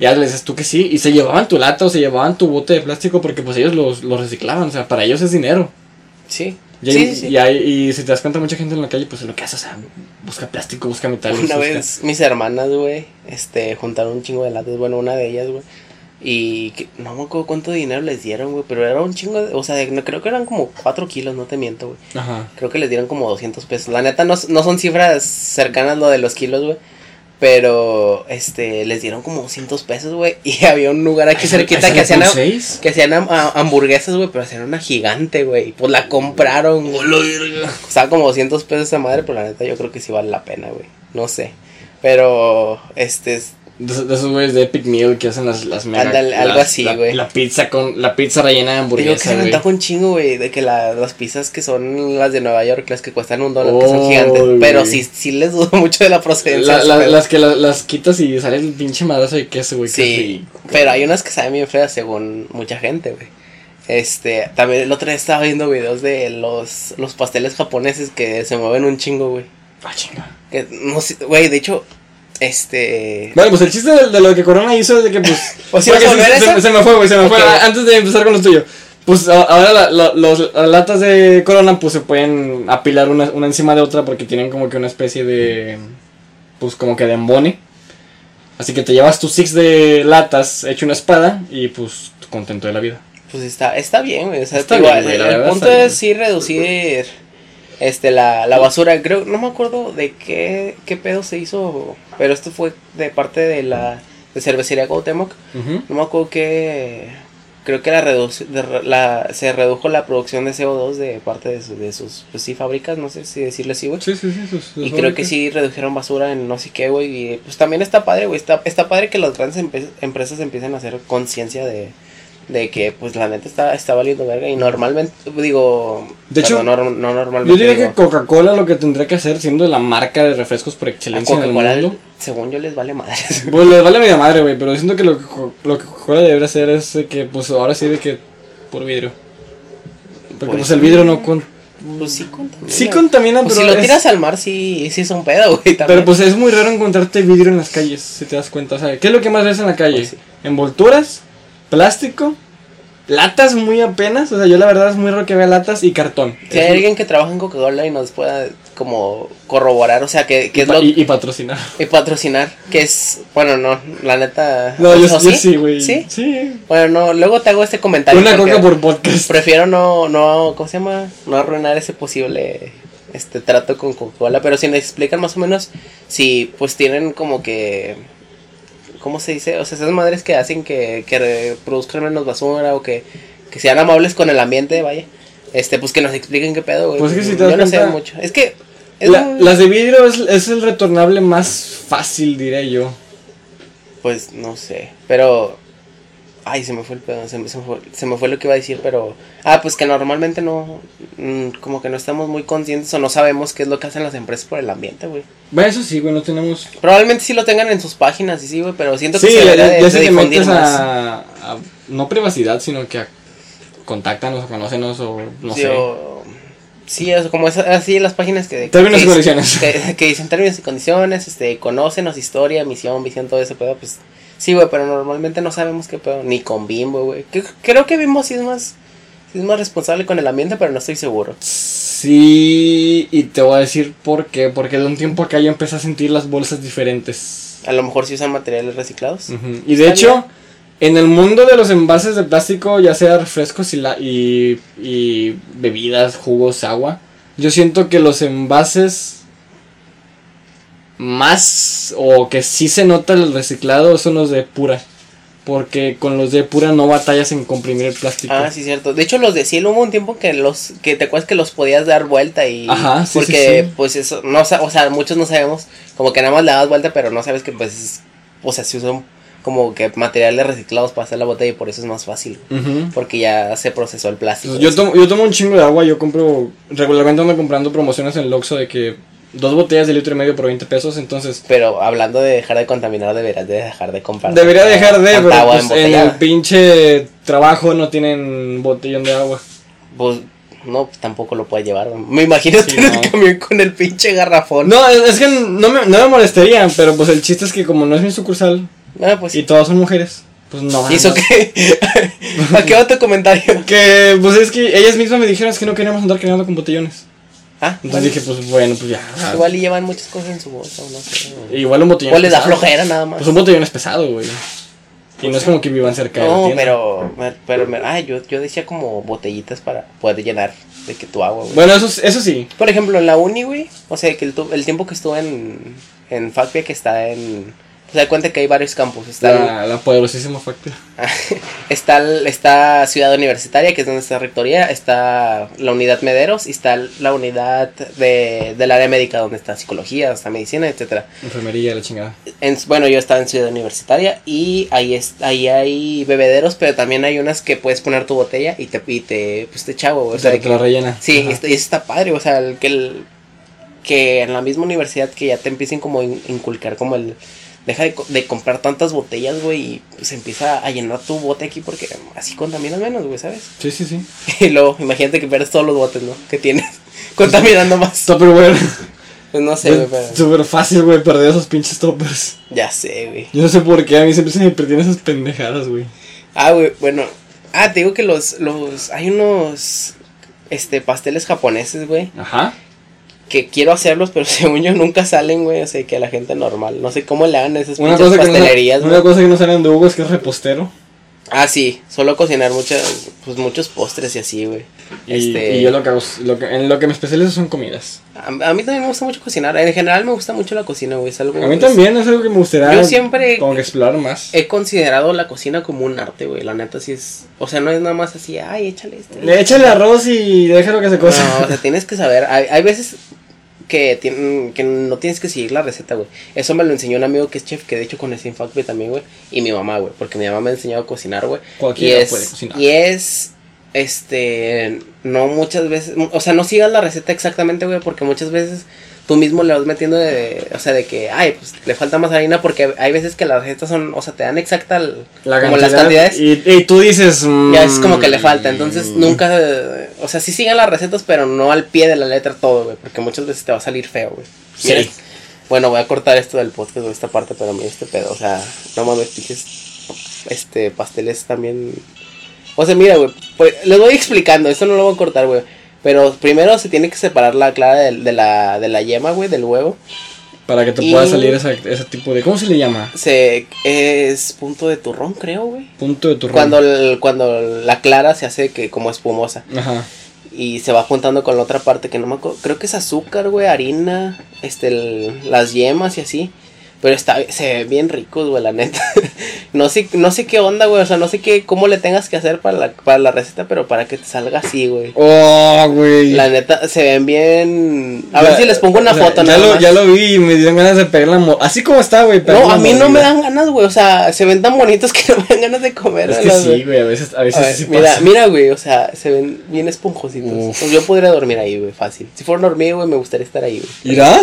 Speaker 2: Ya les dices tú que sí, y se llevaban tu lata o se llevaban tu bote de plástico porque pues ellos los, los reciclaban, o sea, para ellos es dinero.
Speaker 1: Sí.
Speaker 2: Y,
Speaker 1: sí, sí,
Speaker 2: y, hay- y si te das cuenta, mucha gente en la calle, pues es lo que hace, o sea, busca plástico, busca metales.
Speaker 1: Una
Speaker 2: busca-
Speaker 1: vez mis hermanas, güey, este, juntaron un chingo de latas, bueno, una de ellas, güey. Y que- no me acuerdo cuánto dinero les dieron, güey, pero era un chingo, de- o sea, no, creo que eran como 4 kilos, no te miento, güey.
Speaker 2: Ajá.
Speaker 1: Creo que les dieron como 200 pesos. La neta no, no son cifras cercanas lo de los kilos, güey. Pero, este, les dieron como 200 pesos, güey. Y había un lugar aquí cerquita que hacían,
Speaker 2: seis?
Speaker 1: que hacían ham- a- hamburguesas, güey, pero hacían una gigante, güey. Y pues la compraron, güey. Costaba como 200 pesos esa madre, pero la neta yo creo que sí vale la pena, güey. No sé. Pero, este, es-
Speaker 2: De, esos- de esos güeyes de Epic Meal que hacen las, las mega.
Speaker 1: Ándale, algo
Speaker 2: las-
Speaker 1: así,
Speaker 2: la-
Speaker 1: güey.
Speaker 2: La, pizza con. La pizza rellena de
Speaker 1: te digo que me un chingo, güey, de que la- las pizzas que son las de Nueva York, las que cuestan un dólar, que
Speaker 2: Oh,
Speaker 1: son gigantes. Pero sí, sí les dudo mucho de la procedencia.
Speaker 2: La- las que la- las quitas y sale el pinche madrazo de queso, güey.
Speaker 1: Sí, pero hay unas que saben bien feas según mucha gente, güey. Este, también el otro día estaba viendo videos de los, los pasteles japoneses que se mueven un chingo, güey.
Speaker 2: Ah, chinga.
Speaker 1: Que no sé, güey, de hecho, este...
Speaker 2: Bueno, pues el chiste de, de lo que Corona hizo es de que, pues.
Speaker 1: ¿O si vas a volver
Speaker 2: se,
Speaker 1: eso?
Speaker 2: se- se me fue, güey, se me fue. Ah, Antes de empezar con lo tuyo. Pues ahora la- la- los- las latas de Corona, pues se pueden apilar una, una encima de otra porque tienen como que una especie de. Pues como que de embone. Así que te llevas tus six de latas hecho una espada y pues contento de la vida.
Speaker 1: Pues está, está bien, güey. O sea,
Speaker 2: Está
Speaker 1: digo,
Speaker 2: bien, güey,
Speaker 1: el, punto es sí reducir este la, la basura. Creo, no me acuerdo de qué, qué pedo se hizo, pero esto fue de parte de la de cervecería Cuauhtémoc. No me acuerdo que creo que la, reduc- de la se redujo la producción de CO2 de parte de, su- de sus pues sí fábricas, no sé si decirle así, güey.
Speaker 2: Sí, sí, sí. sus- sus
Speaker 1: Y creo que sí redujeron basura en no sé qué, güey. Y pues también está padre, güey. Está, está padre que las grandes empe- empresas empiecen a hacer conciencia de, de que, pues la neta está, está valiendo verga. Y normalmente, digo.
Speaker 2: De hecho,
Speaker 1: no, no
Speaker 2: Yo
Speaker 1: normalmente.
Speaker 2: diría
Speaker 1: digo,
Speaker 2: que Coca-Cola lo que tendría que hacer, siendo la marca de refrescos por excelencia en el mundo.
Speaker 1: según yo, les vale madres.
Speaker 2: Pues les vale media madre, güey, pero siento que lo que, lo que Coca-Cola debería hacer es que, pues ahora sí, de que por vidrio. Porque
Speaker 1: Pues
Speaker 2: pues, el vidrio no con...
Speaker 1: pues sí contamina.
Speaker 2: Sí contamina,
Speaker 1: Pues
Speaker 2: pero
Speaker 1: si lo
Speaker 2: es-
Speaker 1: tiras al mar, sí, sí es un pedo, güey. también.
Speaker 2: Pero pues es muy raro encontrarte vidrio en las calles, si te das cuenta. O sea, ¿qué es lo que más ves en la calle?
Speaker 1: Pues sí.
Speaker 2: Envolturas, plástico, latas muy apenas. O sea, yo la verdad es muy raro que vea latas y cartón.
Speaker 1: Si hay alguien que trabaja en Coca-Cola y nos pueda como corroborar, o sea, que, que
Speaker 2: y,
Speaker 1: es lo,
Speaker 2: y- y patrocinar.
Speaker 1: y patrocinar, que es, bueno, no, la neta.
Speaker 2: No, yo,
Speaker 1: ¿o
Speaker 2: yo sí, güey.
Speaker 1: ¿Sí?
Speaker 2: Sí.
Speaker 1: Bueno, no, luego te hago este comentario.
Speaker 2: Una coca por podcast.
Speaker 1: Prefiero no, no, ¿cómo se llama? No arruinar ese posible este trato con Coca-Cola, pero si me explican más o menos si pues tienen como que ¿cómo se dice? O sea, esas madres que hacen que, que produzcan menos basura o que, que sean amables con el ambiente, vaya. Este, pues que nos expliquen qué pedo, güey.
Speaker 2: Pues es que si te
Speaker 1: Yo no sé mucho. Es que es
Speaker 2: La-
Speaker 1: muy-
Speaker 2: las de vidrio es, es el retornable más fácil, diré yo.
Speaker 1: Pues no sé, pero... Ay, se me fue el pedo, se me, se me fue, se me fue lo que iba a decir, pero... Ah, pues que normalmente no... mm, Como que no estamos muy conscientes o no sabemos qué es lo que hacen las empresas por el ambiente, güey.
Speaker 2: Bueno, eso sí, güey, no tenemos...
Speaker 1: Probablemente sí lo tengan en sus páginas y sí, güey, pero siento que
Speaker 2: Sí,
Speaker 1: se
Speaker 2: ya,
Speaker 1: de,
Speaker 2: ya
Speaker 1: de
Speaker 2: metes
Speaker 1: más.
Speaker 2: a, a- No privacidad, sino que a... Contáctanos o conócenos o no
Speaker 1: Sí,
Speaker 2: sé.
Speaker 1: o- sí, o sea, como es así las páginas que...
Speaker 2: Términos
Speaker 1: que
Speaker 2: y condiciones.
Speaker 1: Que, que dicen términos y condiciones, este, conócenos, historia, misión, visión, todo ese pedo, pues... Sí, güey, pero normalmente no sabemos qué pedo, ni con Bimbo, güey. Creo que Bimbo sí es más... Sí es más responsable con el ambiente, pero no estoy seguro.
Speaker 2: Sí, y te voy a decir por qué. Porque de un tiempo acá yo empecé a sentir las bolsas diferentes.
Speaker 1: A lo mejor sí usan materiales reciclados.
Speaker 2: Y de hecho, en el mundo de los envases de plástico, ya sea refrescos y, la, y, y bebidas, jugos, agua, yo siento que los envases más o que sí se nota el reciclado son los de pura. Porque con los de pura no batallas en comprimir el plástico.
Speaker 1: Ah, sí, cierto. De hecho, los de cielo hubo un tiempo que los que te acuerdas que los podías dar vuelta y
Speaker 2: Ajá, sí,
Speaker 1: porque
Speaker 2: sí.
Speaker 1: pues eso no o sea, muchos no sabemos, como que nada más le das vuelta, pero no sabes que pues es- o sea, se usan como que materiales reciclados para hacer la botella y por eso es más fácil, porque ya se procesó el plástico.
Speaker 2: Yo tomo, yo tomo un chingo de agua, yo compro, regularmente ando comprando promociones en el Oxxo de que dos botellas de litro y medio por 20 pesos, entonces
Speaker 1: Pero hablando de dejar de contaminar, deberías de dejar de comprar.
Speaker 2: debería dejar de, pero
Speaker 1: agua
Speaker 2: pues, en el pinche trabajo no tienen botellón de agua.
Speaker 1: Pues no, pues, tampoco lo puede llevar. Me imagino
Speaker 2: Sí,
Speaker 1: en el
Speaker 2: no.
Speaker 1: camión con el pinche garrafón.
Speaker 2: No, es que no me, no me molestaría, pero pues el chiste es que como no es mi sucursal
Speaker 1: Ah, pues
Speaker 2: y todas son mujeres, pues no.
Speaker 1: ¿Y eso qué? ¿A qué va tu comentario?
Speaker 2: Que pues es que ellas mismas me dijeron es que no queríamos andar cargando con botellones.
Speaker 1: Ah,
Speaker 2: Entonces dije, pues bueno, pues ya.
Speaker 1: igual y llevan muchas cosas en su bolsa, o no sé. güey.
Speaker 2: Igual un botellón.
Speaker 1: O les da flojera nada más.
Speaker 2: Pues un botellón es pesado, güey. Y no es como que vivan cerca de la
Speaker 1: No, pero, pero, me- ay, yo, yo decía como botellitas para poder llenar de que tu agua, güey.
Speaker 2: Bueno, eso, eso sí.
Speaker 1: Por ejemplo, en la uni, güey, o sea, que el, tu- el tiempo que estuve en, en FACPIA, que está en... O sea, cuenta que hay varios campus. Está, el-
Speaker 2: La, poderosísima factura.
Speaker 1: está, el- está Ciudad Universitaria, que es donde está la rectoría, está la unidad Mederos y está la unidad de, del área médica, donde está psicología, está medicina, etcétera.
Speaker 2: Enfermería, la chingada.
Speaker 1: En- bueno, yo estaba en Ciudad Universitaria y ahí, es, ahí hay bebederos, pero también hay unas que puedes poner tu botella y te, y te, pues te chavo. O sea, de
Speaker 2: te
Speaker 1: que-
Speaker 2: la rellena.
Speaker 1: Sí, y está- y eso está padre, o sea, el, que, el, que en la misma universidad que ya te empiecen como a in- inculcar como el... Deja de, co- de comprar tantas botellas, güey, y pues empieza a llenar tu bote aquí porque así contaminas menos, güey, ¿sabes?
Speaker 2: Sí, sí, sí.
Speaker 1: Y luego, imagínate que pierdes todos los botes, ¿no? Que tienes contaminando más.
Speaker 2: Tupperware.
Speaker 1: Pues no sé, güey,
Speaker 2: Es
Speaker 1: pero...
Speaker 2: súper fácil, güey, perder esos pinches toppers.
Speaker 1: Ya sé, güey.
Speaker 2: Yo no sé por qué, a mí siempre se me perdían esas pendejadas, güey.
Speaker 1: Ah, güey, bueno. Ah, te digo que los, los, hay unos, este, pasteles japoneses, güey,
Speaker 2: Ajá.
Speaker 1: Que quiero hacerlos, pero según yo nunca salen, güey, o sea, que a la gente normal. No sé cómo le hagan esas
Speaker 2: Una cosa, que no,
Speaker 1: pastelerías,
Speaker 2: una cosa que no salen de Hugo es que es repostero.
Speaker 1: Ah, sí, solo cocinar muchas, pues muchos postres y así, güey.
Speaker 2: Y,
Speaker 1: Este-
Speaker 2: y yo lo que hago, lo que, en lo que me especializo son comidas.
Speaker 1: A, a mí también me gusta mucho cocinar. En general me gusta mucho la cocina, güey. Es algo.
Speaker 2: A mí
Speaker 1: es-
Speaker 2: también es algo que me gustaría
Speaker 1: Yo siempre
Speaker 2: como que explorar más.
Speaker 1: he considerado la cocina como un arte, güey. La neta sí es. O sea, no es nada más así, ay, échale este.
Speaker 2: Le échale arroz y déjalo que se cosa.
Speaker 1: No, o sea, tienes que saber. Hay, hay veces que, tien- que no tienes que seguir la receta, güey. Eso me lo enseñó un amigo que es chef, que de hecho conocí en Factory también, güey. Y mi mamá, güey. Porque mi mamá me enseñó a cocinar, güey. Y
Speaker 2: Cualquiera
Speaker 1: es,
Speaker 2: puede cocinar.
Speaker 1: y es, este, no muchas veces, o sea, no sigas la receta exactamente, güey, porque muchas veces tú mismo le vas metiendo de, o sea, de que, ay, pues le falta más harina, porque hay veces que las recetas son, o sea, te dan exacta el-
Speaker 2: La
Speaker 1: como
Speaker 2: cantidad,
Speaker 1: las cantidades.
Speaker 2: Y, y tú dices.
Speaker 1: Ya es como que le falta,
Speaker 2: mm,
Speaker 1: entonces nunca, eh, o sea, sí sigan las recetas, pero no al pie de la letra todo, güey, porque muchas veces te va a salir feo, güey.
Speaker 2: Sí.
Speaker 1: Bueno, voy a cortar esto del podcast, güey, esta parte, pero mira este pedo, o sea, no mames, pinches, este, pasteles también. O sea, mira, güey, pues, les voy explicando, esto no lo voy a cortar, güey. Pero primero se tiene que separar la clara de, de la, de la yema, güey, del huevo.
Speaker 2: Para que te
Speaker 1: Y-
Speaker 2: pueda salir esa, ese tipo de. ¿Cómo se le llama?
Speaker 1: Se, es punto de turrón, creo, güey.
Speaker 2: Punto de turrón.
Speaker 1: Cuando, el- cuando la clara se hace que como espumosa.
Speaker 2: Ajá.
Speaker 1: Y se va juntando con la otra parte que no me acuerdo. Creo que es azúcar, güey, harina, este, el- las yemas y así. Pero está, se ve bien ricos, güey, la neta. no sé, no sé qué onda, güey. O sea, no sé qué, cómo le tengas que hacer para la, para la receta, pero para que te salga así, güey.
Speaker 2: Oh, güey.
Speaker 1: La neta, se ven bien. A
Speaker 2: Ya-
Speaker 1: ver si les pongo una
Speaker 2: o sea,
Speaker 1: foto,
Speaker 2: ya
Speaker 1: nada
Speaker 2: lo,
Speaker 1: más.
Speaker 2: ya lo vi y me dieron ganas de pegar la mo- Así como está, güey.
Speaker 1: No, a mí no me dan ganas, güey. O sea, se ven tan bonitos que no me dan ganas de comer.
Speaker 2: Es que sí, güey. A veces, a
Speaker 1: A
Speaker 2: veces
Speaker 1: ver,
Speaker 2: sí
Speaker 1: mira,
Speaker 2: pasa.
Speaker 1: mira, güey, o sea, se ven bien esponjositos. Pues yo podría dormir ahí, güey, fácil. Si fuera dormido, güey, me gustaría estar ahí, güey.
Speaker 2: ¿Irá?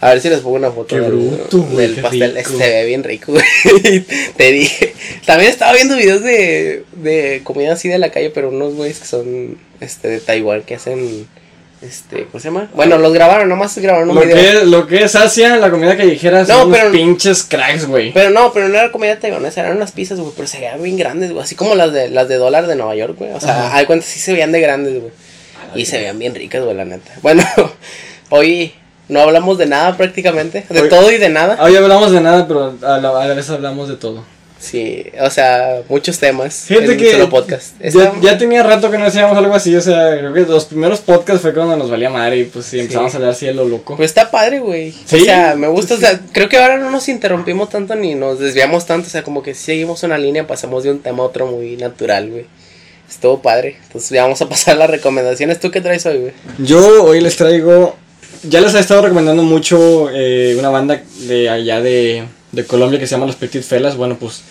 Speaker 1: A ver si les pongo una foto
Speaker 2: Qué
Speaker 1: del,
Speaker 2: bruto, güey,
Speaker 1: del
Speaker 2: qué
Speaker 1: pastel.
Speaker 2: rico.
Speaker 1: Se ve bien rico, güey. Te dije. También estaba viendo videos de, de comida así de la calle, pero unos güeyes que son este de Taiwán que hacen este, ¿cómo se llama? Bueno, los grabaron, nomás grabaron un
Speaker 2: Lo
Speaker 1: video.
Speaker 2: que, lo que es Asia, la comida callejera,
Speaker 1: No,
Speaker 2: son unos
Speaker 1: pero-
Speaker 2: pinches cracks, güey.
Speaker 1: Pero no, pero no era comida taiwanesa, eran unas pizzas, güey, pero se veían bien grandes, güey, así como las de las de dólar de Nueva York, güey. O sea, hay cuenta sí se veían de grandes, güey. Y se veían bien ricas, güey, la neta. Bueno, hoy no hablamos de nada prácticamente, de
Speaker 2: Hoy-
Speaker 1: todo y de nada.
Speaker 2: Hoy hablamos de nada, pero a la, a la vez hablamos de todo.
Speaker 1: Sí, o sea, muchos temas
Speaker 2: Fíjate
Speaker 1: en un
Speaker 2: que
Speaker 1: solo podcast.
Speaker 2: ya, ya tenía rato que no hacíamos algo así, o sea, creo que los primeros podcasts fue cuando nos valía madre y pues sí, empezamos a hablar así de lo loco.
Speaker 1: Pues está padre, güey.
Speaker 2: Sí.
Speaker 1: O sea, me gusta, o sea, creo que ahora no nos interrumpimos tanto ni nos desviamos tanto, o sea, como que si seguimos una línea, pasamos de un tema a otro muy natural, güey. Estuvo padre. Entonces ya vamos a pasar las recomendaciones. ¿Tú qué traes hoy, güey?
Speaker 2: Yo hoy les traigo, ya les he estado recomendando mucho eh, una banda de allá de, de Colombia que se llama Los Petit Felas, bueno pues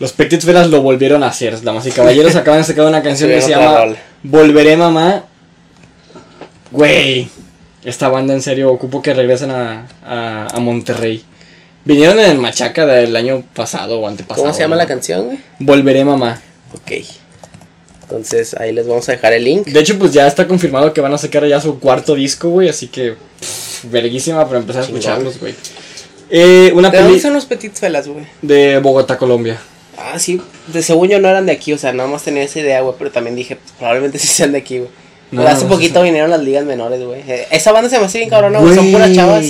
Speaker 2: los Petit Felas lo volvieron a hacer, damas y caballeros, acaban de sacar una canción que se llama. Volveré Mamá. Güey, esta banda en serio, ocupo que regresen a, a, a Monterrey. Vinieron en el Machaca del año pasado o antepasado.
Speaker 1: ¿Cómo se llama
Speaker 2: ¿no?
Speaker 1: la canción, güey?
Speaker 2: Volveré Mamá.
Speaker 1: Ok. Entonces ahí les vamos a dejar el link.
Speaker 2: De hecho, pues ya está confirmado que van a sacar ya su cuarto disco, güey. Así que, pff, verguísima para empezar a escucharlos, güey. Eh, una
Speaker 1: ¿De dónde son los Petit Felas, güey?
Speaker 2: de Bogotá, Colombia.
Speaker 1: Ah, sí, de según yo no eran de aquí, o sea, nada más tenía esa idea, güey, pero también dije, pues, probablemente sí sean de aquí, güey.
Speaker 2: No,
Speaker 1: hace
Speaker 2: no,
Speaker 1: poquito
Speaker 2: sí,
Speaker 1: vinieron las ligas menores, güey. Eh, Esa banda se me hace bien cabrona, güey, son puras chavas.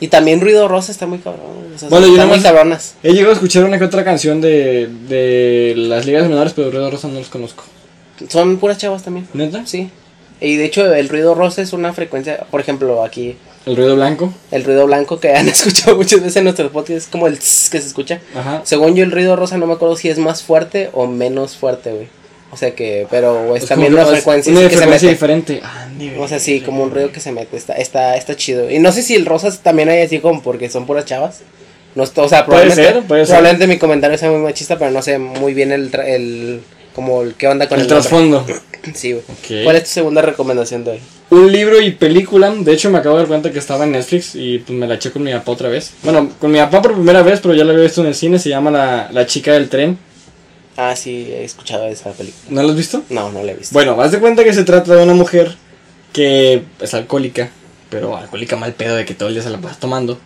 Speaker 1: Y también Ruido Rosa está muy cabrón, o sea,
Speaker 2: Bueno, yo
Speaker 1: están muy
Speaker 2: más-
Speaker 1: cabronas.
Speaker 2: He llegado a escuchar una que otra canción de, de las ligas menores, pero Ruido Rosa no los conozco.
Speaker 1: Son puras chavas también.
Speaker 2: ¿Neta?
Speaker 1: Sí. Y de hecho, el ruido rosa es una frecuencia, por ejemplo, aquí,
Speaker 2: El ruido blanco.
Speaker 1: el ruido blanco que han escuchado muchas veces en nuestros podcasts, es como el tss que se escucha.
Speaker 2: Ajá.
Speaker 1: Según yo, el ruido rosa no me acuerdo si es más fuerte o menos fuerte, güey. O sea que, pero es,
Speaker 2: Es
Speaker 1: también una frecuencia,
Speaker 2: una
Speaker 1: que se mete.
Speaker 2: diferente. Ande,
Speaker 1: O sea, sí, como un ruido que se mete, está, está, está chido. Y no sé si el rosa también hay así como porque son puras chavas. No, o sea,
Speaker 2: Puede
Speaker 1: probablemente,
Speaker 2: ser, puede ser.
Speaker 1: probablemente mi comentario sea muy machista, pero no sé muy bien el, tra- el como el qué onda con
Speaker 2: El trasfondo.
Speaker 1: Sí, güey. ¿Cuál es tu segunda recomendación de hoy?
Speaker 2: Un libro y película. De hecho, me acabo de dar cuenta que estaba en Netflix y pues me la eché con mi papá otra vez. Bueno, con mi papá por primera vez, pero ya la había visto en el cine. Se llama La, la chica del tren.
Speaker 1: Ah, sí, he escuchado esa película.
Speaker 2: ¿No la has visto?
Speaker 1: No, no la he visto.
Speaker 2: Bueno, haz de cuenta que se trata de una mujer que es alcohólica, pero alcohólica mal pedo de que todo el día se la pasa tomando.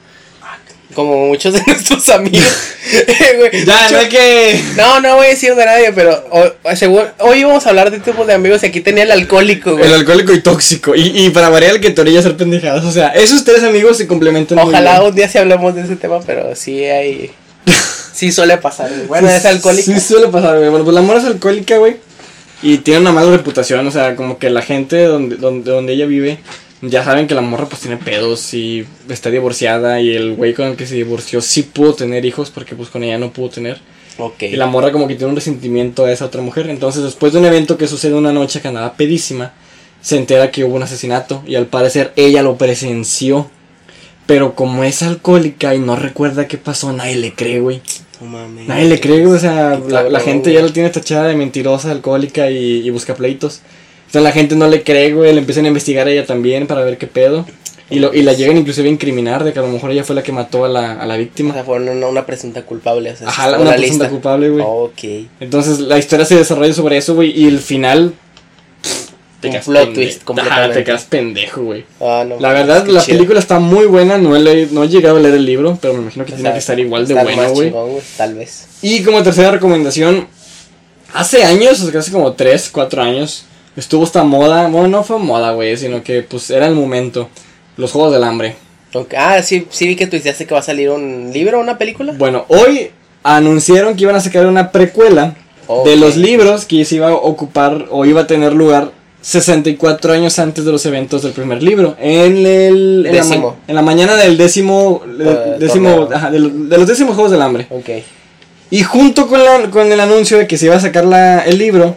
Speaker 1: Como muchos de nuestros amigos. Eh,
Speaker 2: Ya, no hay que.
Speaker 1: No, no voy a decir de nadie, pero o- seguro- hoy íbamos a hablar de tipos de amigos y aquí tenía el alcohólico, güey.
Speaker 2: El alcohólico y tóxico. Y, y para variar el que te orilla hacer pendejadas. O sea, esos tres amigos se complementan muy
Speaker 1: Ojalá
Speaker 2: bien.
Speaker 1: un día sí hablemos de ese tema, pero sí hay. Sí suele pasar, güey. Bueno, es alcohólico.
Speaker 2: Sí, suele pasar, güey. Bueno, pues la morra es alcohólica, güey. Y tiene una mala reputación. O sea, como que la gente donde, donde, donde ella vive. Ya saben que la morra pues tiene pedos y está divorciada y el güey con el que se divorció sí pudo tener hijos porque pues con ella no pudo tener.
Speaker 1: Ok.
Speaker 2: Y la morra como que tiene un resentimiento a esa otra mujer. Entonces después de un evento que sucede una noche que andaba pedísima, se entera que hubo un asesinato y al parecer ella lo presenció. Pero como es alcohólica y no recuerda qué pasó, nadie le cree, güey. Nadie le cree, güey. O sea, la, gente ya la tiene tachada de mentirosa, alcohólica y, y busca pleitos. Entonces la gente no le cree, güey. Le empiezan a investigar a ella también para ver qué pedo. Y, lo, y la llegan inclusive a incriminar de que a lo mejor ella fue la que mató a la, a la
Speaker 1: O
Speaker 2: víctima.
Speaker 1: sea, fueron una, una presunta culpable. O sea,
Speaker 2: Ajá, una
Speaker 1: la
Speaker 2: presunta
Speaker 1: lista.
Speaker 2: culpable, güey.
Speaker 1: Ok.
Speaker 2: Entonces la historia se desarrolla sobre eso, güey. Y el final. pff,
Speaker 1: Un plot
Speaker 2: pende-
Speaker 1: twist
Speaker 2: Ajá,
Speaker 1: completamente.
Speaker 2: te quedas pendejo, güey.
Speaker 1: Ah, no
Speaker 2: La verdad, la
Speaker 1: chido.
Speaker 2: película está muy buena. No he, leído- no he llegado a leer el libro, pero me imagino que
Speaker 1: O
Speaker 2: tiene
Speaker 1: sea,
Speaker 2: que estar igual de
Speaker 1: más
Speaker 2: güey.
Speaker 1: Tal vez.
Speaker 2: Y como tercera recomendación, hace años, o hace como 3, 4 años, estuvo esta moda. Bueno, no fue moda, güey, sino que pues era el momento. Los Juegos del Hambre.
Speaker 1: Ah, sí, sí vi que tuiteaste que va a salir un libro o una película.
Speaker 2: Bueno, hoy anunciaron que iban a sacar una precuela de los libros que se iba a ocupar o iba a tener lugar 64 años antes de los eventos del primer libro. En el en la, ma- en la mañana del décimo, décimo ajá, de, los, de los décimos Juegos del Hambre.
Speaker 1: Ok.
Speaker 2: Y junto con, la- con el anuncio de que se iba a sacar la, el libro,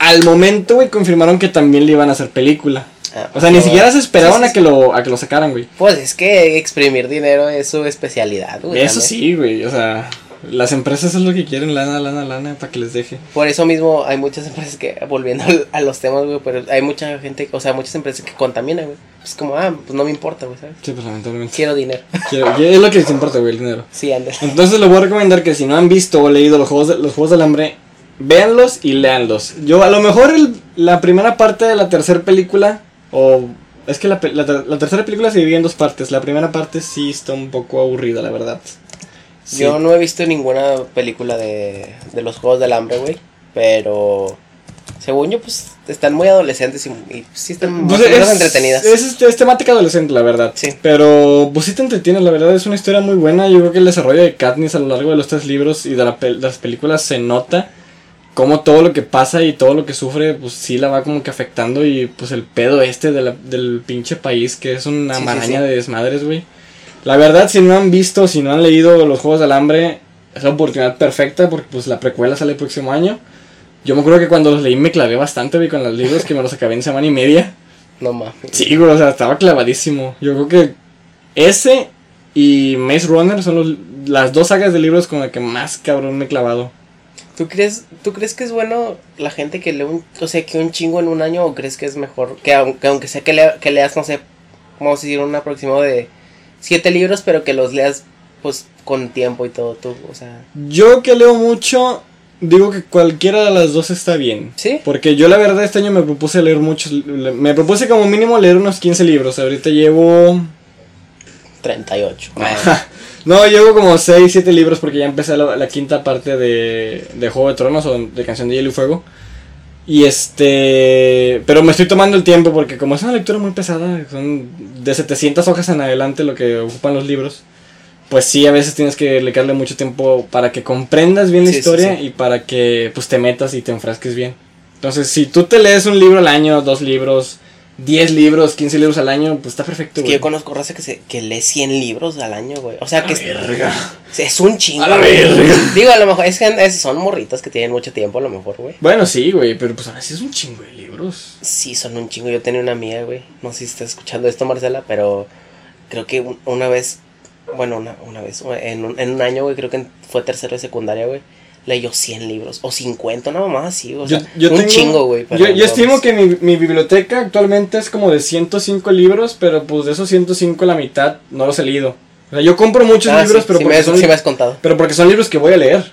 Speaker 2: al momento, güey, confirmaron que también le iban a hacer película.
Speaker 1: Ah,
Speaker 2: O sea, ni
Speaker 1: no,
Speaker 2: siquiera se esperaban
Speaker 1: sí, sí,
Speaker 2: a, que lo, a que lo sacaran, güey.
Speaker 1: Pues es que exprimir dinero es su especialidad, güey.
Speaker 2: Eso
Speaker 1: también.
Speaker 2: sí, güey. O sea, las empresas es lo que quieren, lana, lana, lana, para que les deje.
Speaker 1: Por eso mismo hay muchas empresas que, volviendo a los temas, güey, pero hay mucha gente, o sea, muchas empresas que contaminan, güey. Es como, ah, pues no me importa, güey, ¿sabes?
Speaker 2: Sí, pues lamentablemente.
Speaker 1: Quiero dinero.
Speaker 2: Quiero- es lo que les importa, güey, el dinero.
Speaker 1: Sí, Ander.
Speaker 2: Entonces les voy a recomendar que si no han visto o leído los Juegos, de- los juegos del Hambre, véanlos y léanlos. Yo, a lo mejor el- la primera parte de la tercera película, o... Es que la, la la tercera película se divide en dos partes. La primera parte sí está un poco aburrida, la verdad. Sí.
Speaker 1: Yo no he visto ninguna película de, de los Juegos del Hambre, güey, pero según yo, pues están muy adolescentes y, y sí están
Speaker 2: Pues es,
Speaker 1: entretenidas.
Speaker 2: Es, este, es temática adolescente, la verdad.
Speaker 1: Sí.
Speaker 2: Pero pues sí te entretiene, la verdad. Es una historia muy buena. Yo creo que el desarrollo de Katniss a lo largo de los tres libros y de, la pel- de las películas se nota como todo lo que pasa y todo lo que sufre, pues sí la va como que afectando. Y pues el pedo este de la- del pinche país, que es una
Speaker 1: Sí, sí,
Speaker 2: maraña
Speaker 1: sí.
Speaker 2: de desmadres, güey. La verdad, si no han visto, si no han leído los Juegos del Hambre, es la oportunidad perfecta porque pues la precuela sale el próximo año. Yo me acuerdo que cuando los leí me clavé bastante, güey, con los libros que me los acabé en semana y media.
Speaker 1: No mames.
Speaker 2: Sí, güey, o sea, estaba clavadísimo. Yo creo que ese y Maze Runner son los- las dos sagas de libros con las que más cabrón me he clavado.
Speaker 1: ¿Tú crees, ¿Tú crees que es bueno la gente que lee un, o sea, que un chingo en un año o crees que es mejor que aunque, aunque sea que, lea- que leas, no sé, vamos a decir un aproximado de siete libros, pero que los leas pues con tiempo y todo, tú, o sea,
Speaker 2: Yo que leo mucho, digo que cualquiera de las dos está bien.
Speaker 1: Sí.
Speaker 2: Porque yo la verdad este año me propuse leer muchos, me propuse como mínimo leer unos 15 libros, ahorita llevo...
Speaker 1: 38.
Speaker 2: No, llevo como 6, 7 libros porque ya empecé la, la quinta parte de, de Juego de Tronos o de Canción de Hielo y Fuego. Y este... Pero me estoy tomando el tiempo porque como es una lectura muy pesada, son de 700 hojas en adelante lo que ocupan los libros. Pues sí, a veces tienes que dedicarle mucho tiempo para que comprendas bien la
Speaker 1: Sí, sí,
Speaker 2: historia
Speaker 1: sí.
Speaker 2: y para que pues te metas y te enfrasques bien. Entonces, si tú te lees un libro al año, dos libros, 10 libros, 15 libros al año, pues está perfecto,
Speaker 1: Es que
Speaker 2: güey.
Speaker 1: yo conozco raza que, se, que lee 100 libros al año, güey. O sea, que es,
Speaker 2: Verga.
Speaker 1: es un chingo.
Speaker 2: A la verga.
Speaker 1: Digo, a lo mejor es que es- son morritos que tienen mucho tiempo, a lo mejor, güey.
Speaker 2: Bueno, sí, güey, pero pues ahora sí es un chingo de libros.
Speaker 1: Sí, son un chingo. Yo tenía una amiga, güey. No sé si estás escuchando esto, Marcela, pero creo que un- una vez, bueno, una, una vez, en un, en un año, güey, creo que fue tercero de secundaria, güey. Leyó 100 libros, o 50, nada más, sí, o sea, un
Speaker 2: tengo-
Speaker 1: chingo, güey.
Speaker 2: Yo, yo
Speaker 1: no
Speaker 2: estimo que mi, mi biblioteca actualmente es como de 105 libros, pero pues de esos 105 la mitad no los he leído. O sea, yo compro muchos
Speaker 1: Ah,
Speaker 2: libros,
Speaker 1: sí,
Speaker 2: pero,
Speaker 1: sí
Speaker 2: porque
Speaker 1: me,
Speaker 2: son,
Speaker 1: sí me has contado.
Speaker 2: pero porque son libros que voy a leer.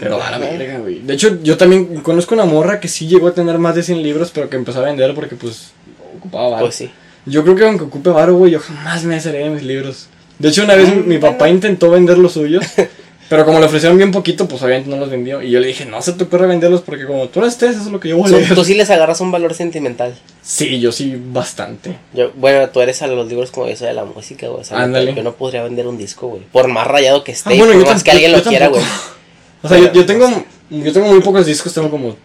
Speaker 2: Pero a la verga, güey. De hecho, yo también conozco una morra que sí llegó a tener más de 100 libros, pero que empezó a vender porque pues ocupaba varo.
Speaker 1: Pues sí.
Speaker 2: Yo creo que aunque ocupe varo, güey, yo jamás me desharé de mis libros. De hecho, una vez
Speaker 1: Mm,
Speaker 2: mi papá intentó vender los suyos, pero como le ofrecieron bien poquito, pues obviamente no los vendió. Y yo le dije, no se te ocurre venderlos porque como tú no estés, eso es lo que yo voy a leer.
Speaker 1: Tú sí les agarras un valor sentimental.
Speaker 2: Sí, yo sí, bastante.
Speaker 1: Yo, bueno, tú eres a los libros como soy de la música, güey. O sea,
Speaker 2: Ándale.
Speaker 1: yo no podría vender un disco, güey. Por más rayado que esté,
Speaker 2: Ah, bueno,
Speaker 1: por
Speaker 2: yo
Speaker 1: más que alguien
Speaker 2: yo-
Speaker 1: lo
Speaker 2: yo
Speaker 1: quiera, güey.
Speaker 2: O sea, yo, yo tengo yo tengo muy pocos discos, tengo como...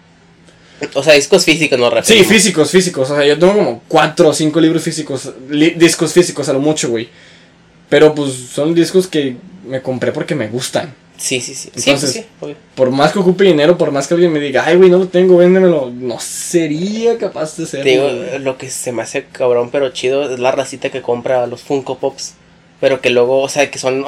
Speaker 1: O sea, discos físicos no
Speaker 2: Sí,
Speaker 1: referimos.
Speaker 2: físicos, físicos. O sea, yo tengo como cuatro o cinco libros físicos, li- discos físicos a lo mucho, güey. Pero pues son discos que me compré porque me gustan.
Speaker 1: Sí, sí, sí.
Speaker 2: Entonces,
Speaker 1: sí, sí, obvio.
Speaker 2: Por más que ocupe dinero, por más que alguien me diga, ay, güey, no lo tengo, véndemelo. No sería capaz de ser.
Speaker 1: Te digo, lo que se me hace cabrón pero chido es la racita que compra los Funko Pops. Pero que luego, o sea, que son,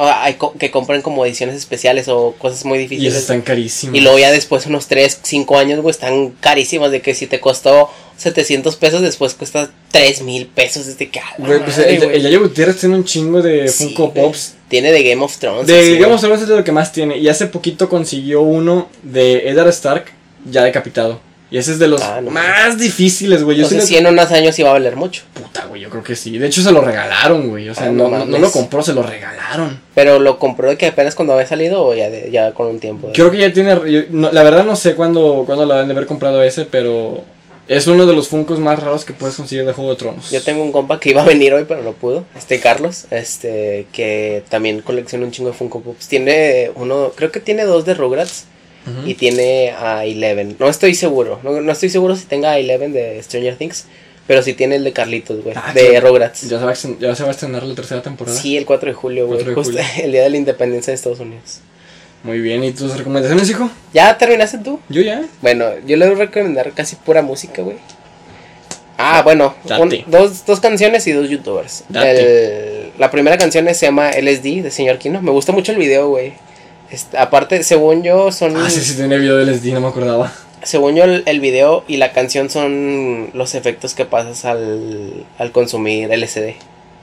Speaker 1: que compran como ediciones especiales o cosas muy
Speaker 2: Y
Speaker 1: difíciles.
Speaker 2: esos están carísimos.
Speaker 1: Y luego ya después, unos 3, 5 años, güey, están carísimas. De que si te costó 700 pesos, después cuesta 3 mil pesos. Es de que, ah,
Speaker 2: Güey, pues
Speaker 1: madre,
Speaker 2: el, el Yayo Gutiérrez tiene un chingo de
Speaker 1: Sí,
Speaker 2: Funko. Pops.
Speaker 1: Tiene de Game of Thrones.
Speaker 2: De,
Speaker 1: así,
Speaker 2: digamos,
Speaker 1: güey.
Speaker 2: es de lo que más tiene. Y hace poquito consiguió uno de Eddard Stark, ya decapitado. Y ese es de los
Speaker 1: Ah, no.
Speaker 2: más difíciles, güey. Yo
Speaker 1: Entonces, en unos años iba a valer mucho.
Speaker 2: Puta, güey, yo creo que sí. De hecho, se lo regalaron, güey. O sea,
Speaker 1: Ah,
Speaker 2: no,
Speaker 1: no
Speaker 2: lo compró, se lo regalaron.
Speaker 1: Pero lo compró de que apenas cuando había salido o ya, de- ya con un tiempo. de-
Speaker 2: Creo que ya tiene. yo- la verdad, no sé cuándo, cuándo lo han de haber comprado ese, pero es uno de los Funkos más raros que puedes conseguir de Juego de Tronos.
Speaker 1: Yo tengo un compa que iba a venir hoy, pero no pudo. Este Carlos, este, que también colecciona un chingo de Funko Pops. Tiene uno, creo que tiene dos de Rugrats Y tiene a Eleven. No estoy seguro, no, no estoy seguro si tenga a Eleven de Stranger Things, pero sí tiene el de Carlitos, güey,
Speaker 2: Ah,
Speaker 1: de
Speaker 2: claro.
Speaker 1: Rugrats.
Speaker 2: Ya se, va a, ya se va a estrenar la tercera temporada.
Speaker 1: Sí, el 4 de julio, güey,
Speaker 2: 4 de
Speaker 1: justo
Speaker 2: julio.
Speaker 1: el día de la independencia de Estados Unidos.
Speaker 2: Muy bien, ¿y tus recomendaciones, hijo?
Speaker 1: ¿Ya terminaste tú?
Speaker 2: Yo ya.
Speaker 1: Bueno, yo le voy a recomendar casi pura música, güey. Ah, bueno,
Speaker 2: Date.
Speaker 1: un- dos, dos canciones y dos youtubers. El- la primera canción se llama LSD de Señor Kino. Me gusta mucho el video, güey. Aparte, según yo, son.
Speaker 2: Ah, sí, sí, tenía video del SD, no me acordaba.
Speaker 1: Según yo, el, el video y la canción son los efectos que pasas al, al consumir LSD.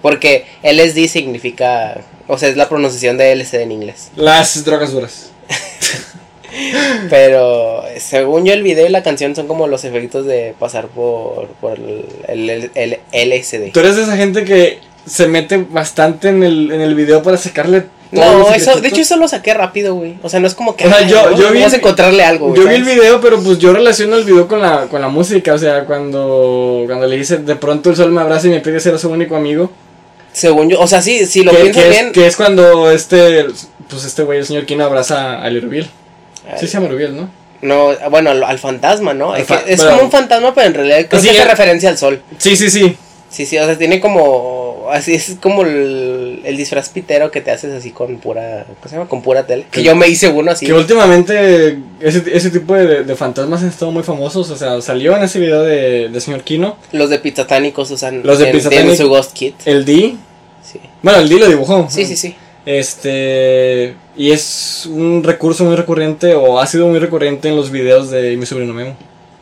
Speaker 1: Porque LSD significa. O sea, es la pronunciación de LSD en inglés.
Speaker 2: Las drogas duras.
Speaker 1: Pero según yo el video y la canción son como los efectos de pasar por, por el, el- el- LSD.
Speaker 2: Tú eres de esa gente que se mete bastante en el, en el video para sacarle
Speaker 1: No, eso, de hecho eso lo saqué rápido, güey. O sea, no es como que...
Speaker 2: O sea, yo- yo vi-
Speaker 1: Vamos a encontrarle algo, güey.
Speaker 2: Yo vi el video, pero pues yo relaciono el video con la, con la música. O sea, cuando, cuando le dice de pronto el sol me abraza y me pide ser su único amigo.
Speaker 1: Según yo, o sea, sí, si lo
Speaker 2: que, que
Speaker 1: bien...
Speaker 2: es, que es cuando este, pues este güey, el señor Kino abraza a Rubiel. Sí se llama Rubiel, ¿no?
Speaker 1: No, bueno, al, al fantasma, ¿no?
Speaker 2: Al
Speaker 1: Es, que
Speaker 2: fa-
Speaker 1: es
Speaker 2: bueno.
Speaker 1: como un fantasma, pero en realidad creo
Speaker 2: Sí,
Speaker 1: que hace referencia al sol.
Speaker 2: Sí, sí, sí.
Speaker 1: Sí, sí, o sea, tiene como... Así es como el, el disfraz pitero que te haces así con pura... ¿Cómo se llama? Con pura tele. Que
Speaker 2: Que-
Speaker 1: yo me hice uno así.
Speaker 2: Que últimamente ese, ese tipo de, de fantasmas han estado muy famosos. O sea, salió en ese video de, de señor Kino.
Speaker 1: Los de Pizzatánicos usan...
Speaker 2: Los de
Speaker 1: tienen su Ghost Kit.
Speaker 2: El D.
Speaker 1: Sí.
Speaker 2: Bueno, el D lo dibujó.
Speaker 1: Sí, sí, sí.
Speaker 2: Este. Y es un recurso muy recurrente, o ha sido muy recurrente en los videos de mi sobrino Memo.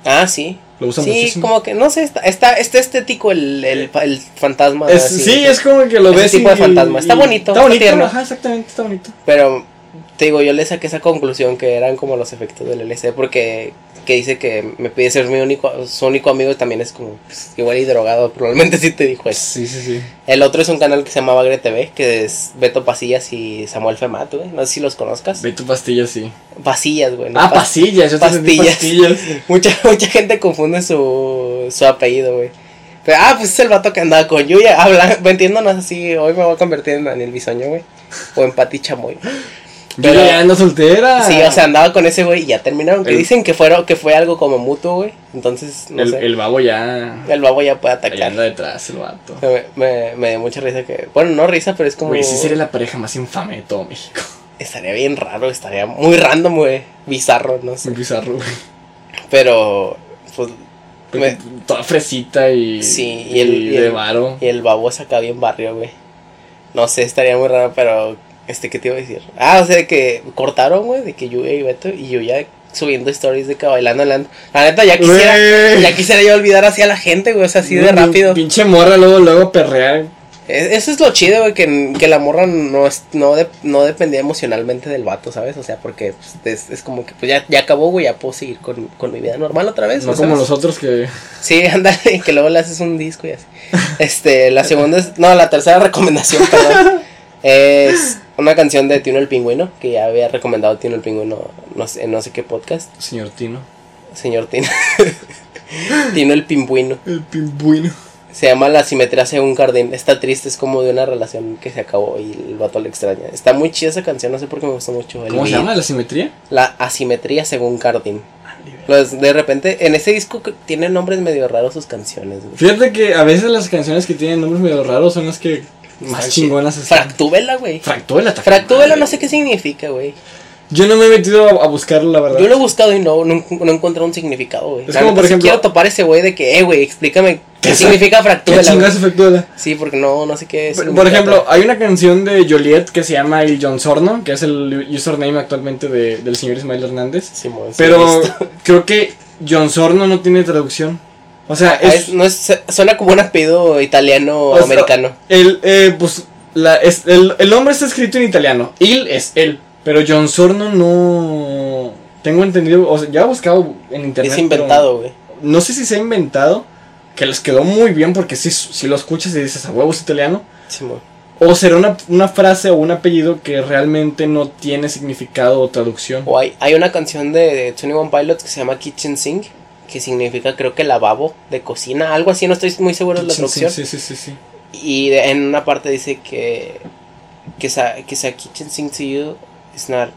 Speaker 1: Ah, sí.
Speaker 2: Lo usa
Speaker 1: sí,
Speaker 2: muchísimo.
Speaker 1: como que, no sé, está, está, está estético el, el, el fantasma.
Speaker 2: Es-
Speaker 1: así,
Speaker 2: sí, es como que lo
Speaker 1: ese
Speaker 2: ves.
Speaker 1: tipo
Speaker 2: y-
Speaker 1: de fantasma. Está bonito,
Speaker 2: Está bonito,
Speaker 1: tierno.
Speaker 2: ajá, exactamente, está bonito.
Speaker 1: Pero te digo, yo le saqué esa conclusión que eran como los efectos del LSD porque que dice que me pide ser mi único, su único amigo y también es como pues, igual y drogado, probablemente sí te dijo eso.
Speaker 2: Sí, sí, sí.
Speaker 1: El otro es un canal que se llama Bagre TV, que es Beto Pasillas y Samuel Femat, güey. No sé si los conozcas.
Speaker 2: Ve tu pastilla, sí.
Speaker 1: Pasillas, güey. no
Speaker 2: Ah,
Speaker 1: pas-
Speaker 2: pastillas, yo
Speaker 1: pastillas.
Speaker 2: pastillas.
Speaker 1: Mucha, mucha gente confunde su, su apellido, güey. Pero, ah, pues es el vato que andaba con Yuya, habla, metiéndonos así, hoy me voy a convertir en Daniel Bisoño, güey. O en Pati Chamoy.
Speaker 2: Yo
Speaker 1: Pero-
Speaker 2: ya ando soltera.
Speaker 1: Sí, o sea, andaba con ese güey y ya terminaron. Que
Speaker 2: El-
Speaker 1: dicen que, fueron, que fue algo como mutuo, güey. Entonces, no
Speaker 2: el,
Speaker 1: sé.
Speaker 2: el babo ya.
Speaker 1: El babo ya puede atacar.
Speaker 2: anda detrás el vato.
Speaker 1: Me, me, me dio mucha risa que. Bueno, no risa, pero es como.
Speaker 2: Güey, sí sería la pareja más infame de todo México.
Speaker 1: Estaría bien raro, estaría muy random, güey. Bizarro, no sé.
Speaker 2: Muy bizarro, güey.
Speaker 1: Pero, pues.
Speaker 2: Toda fresita y.
Speaker 1: Sí, y el- y
Speaker 2: de
Speaker 1: el-
Speaker 2: varo.
Speaker 1: Y el babo es acá bien barrio, güey. No sé, estaría muy raro, pero. Este, ¿qué te iba a decir? Ah, o sea, de que cortaron, güey, de que Yuya y Beto. Y yo ya subiendo stories de que bailando, bailando. La neta, ya quisiera. Ya quisiera yo olvidar así a la gente, güey. O sea, así de rápido.
Speaker 2: Pinche morra, luego, luego perrear.
Speaker 1: Es- Eso es lo chido, güey, que, que la morra no, es, no, de- no dependía emocionalmente del vato, ¿sabes? O sea, porque pues, es, es como que pues ya, ya acabó, güey, ya puedo seguir con, con mi vida normal otra vez.
Speaker 2: No como
Speaker 1: ¿sabes?
Speaker 2: los otros que.
Speaker 1: Sí, ándale, que luego le haces un disco y así. Este, la segunda es, no, la tercera recomendación, perdón, es una canción de Tino el Pingüino, que ya había recomendado Tino el Pingüino no sé, en no sé qué podcast,
Speaker 2: Señor Tino.
Speaker 1: señor Tino. Tino el Pingüino.
Speaker 2: El pingüino.
Speaker 1: Se llama La simetría según Cardin. Está triste, es como de una relación que se acabó y el vato le extraña. Está muy chida esa canción, no sé por qué me gustó mucho. el
Speaker 2: ¿Cómo se llama? ¿La simetría?
Speaker 1: La asimetría según Cardin. Pues, de repente, en ese disco que tiene nombres medio raros sus canciones. güey.
Speaker 2: Fíjate que a veces las canciones que tienen nombres medio raros son las que más chingonas están.
Speaker 1: Fractúbela, güey.
Speaker 2: Fractúbela
Speaker 1: no sé qué significa, güey.
Speaker 2: Yo no me he metido a, a buscarlo, la verdad.
Speaker 1: Yo lo he buscado y no, no, no he encontrado un significado, güey.
Speaker 2: Es
Speaker 1: La
Speaker 2: como, por
Speaker 1: sí
Speaker 2: ejemplo-
Speaker 1: quiero topar ese güey de que, eh, güey, explícame qué
Speaker 2: ¿Qué
Speaker 1: significa
Speaker 2: ¿Qué
Speaker 1: fractúbela. güey.
Speaker 2: chingas Fractúbela?
Speaker 1: Sí, porque no, no sé qué es.
Speaker 2: Por, por ejemplo, hay una canción de Joliet que se llama El John Sorno, que es el username actualmente de- del señor Ismael Hernández. Pero creo que John Sorno no tiene traducción. O sea, es,
Speaker 1: no es, suena como un apellido italiano
Speaker 2: O sea,
Speaker 1: americano.
Speaker 2: el, eh, pues, la, es, el, el nombre está escrito en italiano. Il es él. Pero John Sorno no. Tengo entendido. O sea, ya he buscado en internet.
Speaker 1: Es inventado, güey.
Speaker 2: No sé si se ha inventado. Que les quedó muy bien porque si, si lo escuchas y dices a huevos italiano.
Speaker 1: Simón.
Speaker 2: O será una, una frase o un apellido que realmente no tiene significado o traducción.
Speaker 1: O hay, hay una canción de, de 21 Pilots que se llama Kitchen Sink, que significa creo que lavabo de cocina, algo así, no estoy muy seguro de la traducción.
Speaker 2: sí, sí, sí, sí.
Speaker 1: Y en una parte dice que que sa, que sa kitchen sink to you is not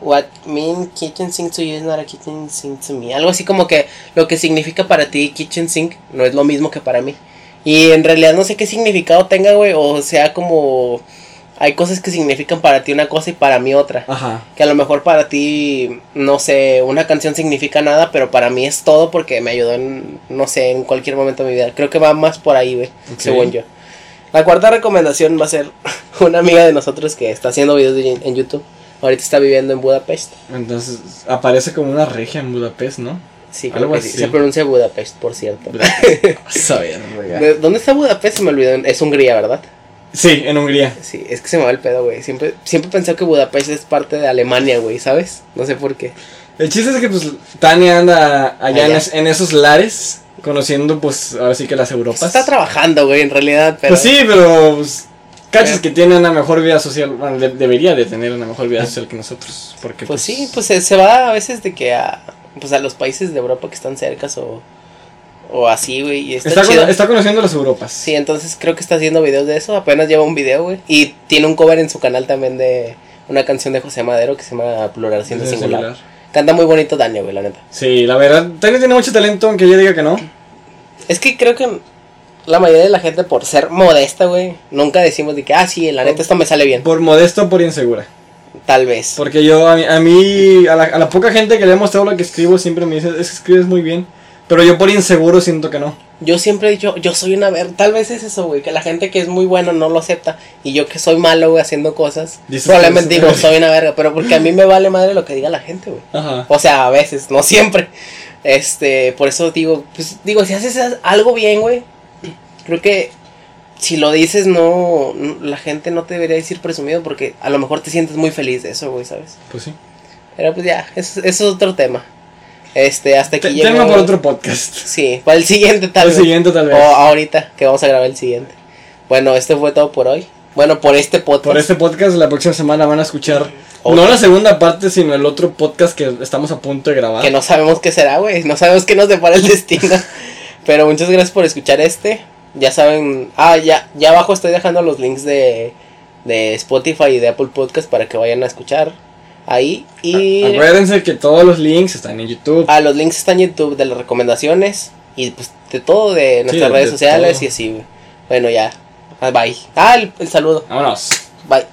Speaker 1: what mean kitchen sink to you is not a kitchen sink to me. Algo así como que lo que significa para ti kitchen sink no es lo mismo que para mí. Y en realidad no sé qué significado tenga, güey, o sea, como hay cosas que significan para ti una cosa y para mí otra.
Speaker 2: Ajá.
Speaker 1: Que a lo mejor para ti, no sé, una canción significa nada, pero para mí es todo porque me ayudó en, no sé, en cualquier momento de mi vida. Creo que va más por ahí, güey, según yo. La cuarta recomendación va a ser una amiga de nosotros que está haciendo videos de- en YouTube. Ahorita está viviendo en Budapest.
Speaker 2: Entonces aparece como una regia en Budapest, ¿no?
Speaker 1: Sí,
Speaker 2: Algo
Speaker 1: que
Speaker 2: así.
Speaker 1: Se pronuncia Budapest, por cierto.
Speaker 2: Vas a ver, rega.
Speaker 1: ¿De ¿Dónde está Budapest? Se me olvidó. Es Hungría, ¿verdad?
Speaker 2: Sí, en Hungría.
Speaker 1: Sí, es que se me va el pedo, güey. Siempre, siempre pensé que Budapest es parte de Alemania, güey, ¿sabes? No sé por qué.
Speaker 2: El chiste es que pues Tania anda allá, En,
Speaker 1: Allá.
Speaker 2: es- en esos lares, conociendo pues ahora sí que las Europas.
Speaker 1: Está trabajando, güey, en realidad, pero...
Speaker 2: Pues sí, pero pues, cachas que tiene una mejor vida social, bueno, de- debería de tener una mejor vida social que nosotros, porque
Speaker 1: Pues sí, pues se, se va a veces de que a, pues a los países de Europa que están cercas o, o así, güey, y está,
Speaker 2: está,
Speaker 1: chido.
Speaker 2: cono- está conociendo las Europas.
Speaker 1: Sí, entonces creo que está haciendo videos de eso, apenas lleva un video, güey, y tiene un cover en su canal también de una canción de José Madero que se llama Plural siendo singular.
Speaker 2: singular.
Speaker 1: Canta muy bonito Dania, güey, la neta.
Speaker 2: Sí, la verdad, Tania tiene mucho talento, aunque ella diga que no.
Speaker 1: Es que creo que la mayoría de la gente por ser modesta, güey, nunca decimos de que, ah, sí, la neta esto me sale bien.
Speaker 2: Por modesto o por insegura.
Speaker 1: Tal vez.
Speaker 2: Porque yo, a mí, a, mí, a la, a la poca gente que le he mostrado lo que escribo, siempre me dice, es que escribes muy bien. Pero yo por inseguro siento que no.
Speaker 1: Yo siempre he dicho, yo soy una ver, tal vez es eso, güey, que la gente que es muy buena no lo acepta y yo que soy malo, güey, haciendo cosas,
Speaker 2: Dices
Speaker 1: probablemente digo, soy una verga, pero porque a mí me vale madre lo que diga la gente, güey.
Speaker 2: Ajá.
Speaker 1: O sea, a veces, no siempre. Este, por eso digo, pues digo, si haces algo bien, güey, creo que si lo dices, no, no- la gente no te debería decir presumido porque a lo mejor te sientes muy feliz de eso, güey, ¿sabes?
Speaker 2: Pues sí.
Speaker 1: Pero pues ya, eso, eso es otro tema. Este, hasta aquí llegó.
Speaker 2: Tema por otro podcast.
Speaker 1: Sí, para el siguiente tal
Speaker 2: El
Speaker 1: vez.
Speaker 2: siguiente tal vez.
Speaker 1: O ahorita, que vamos a grabar el siguiente. Bueno, esto fue todo por hoy. Bueno, por este podcast.
Speaker 2: Por este podcast, la próxima semana van a escuchar no la segunda parte, sino el otro podcast que estamos a punto de grabar.
Speaker 1: Que no sabemos qué será, güey. No sabemos qué nos depara el destino. Pero muchas gracias por escuchar este. Ya saben. Ah, ya, ya abajo estoy dejando los links de, de Spotify y de Apple Podcast para que vayan a escuchar ahí. Y.
Speaker 2: Acuérdense que todos los links están en YouTube.
Speaker 1: Ah, los links están en YouTube de las recomendaciones. Y pues de todo, de nuestras
Speaker 2: de-
Speaker 1: redes
Speaker 2: de
Speaker 1: sociales
Speaker 2: todo.
Speaker 1: y así. Bueno, ya. Ah, Bye. Ah, el- el saludo.
Speaker 2: Vámonos.
Speaker 1: Bye.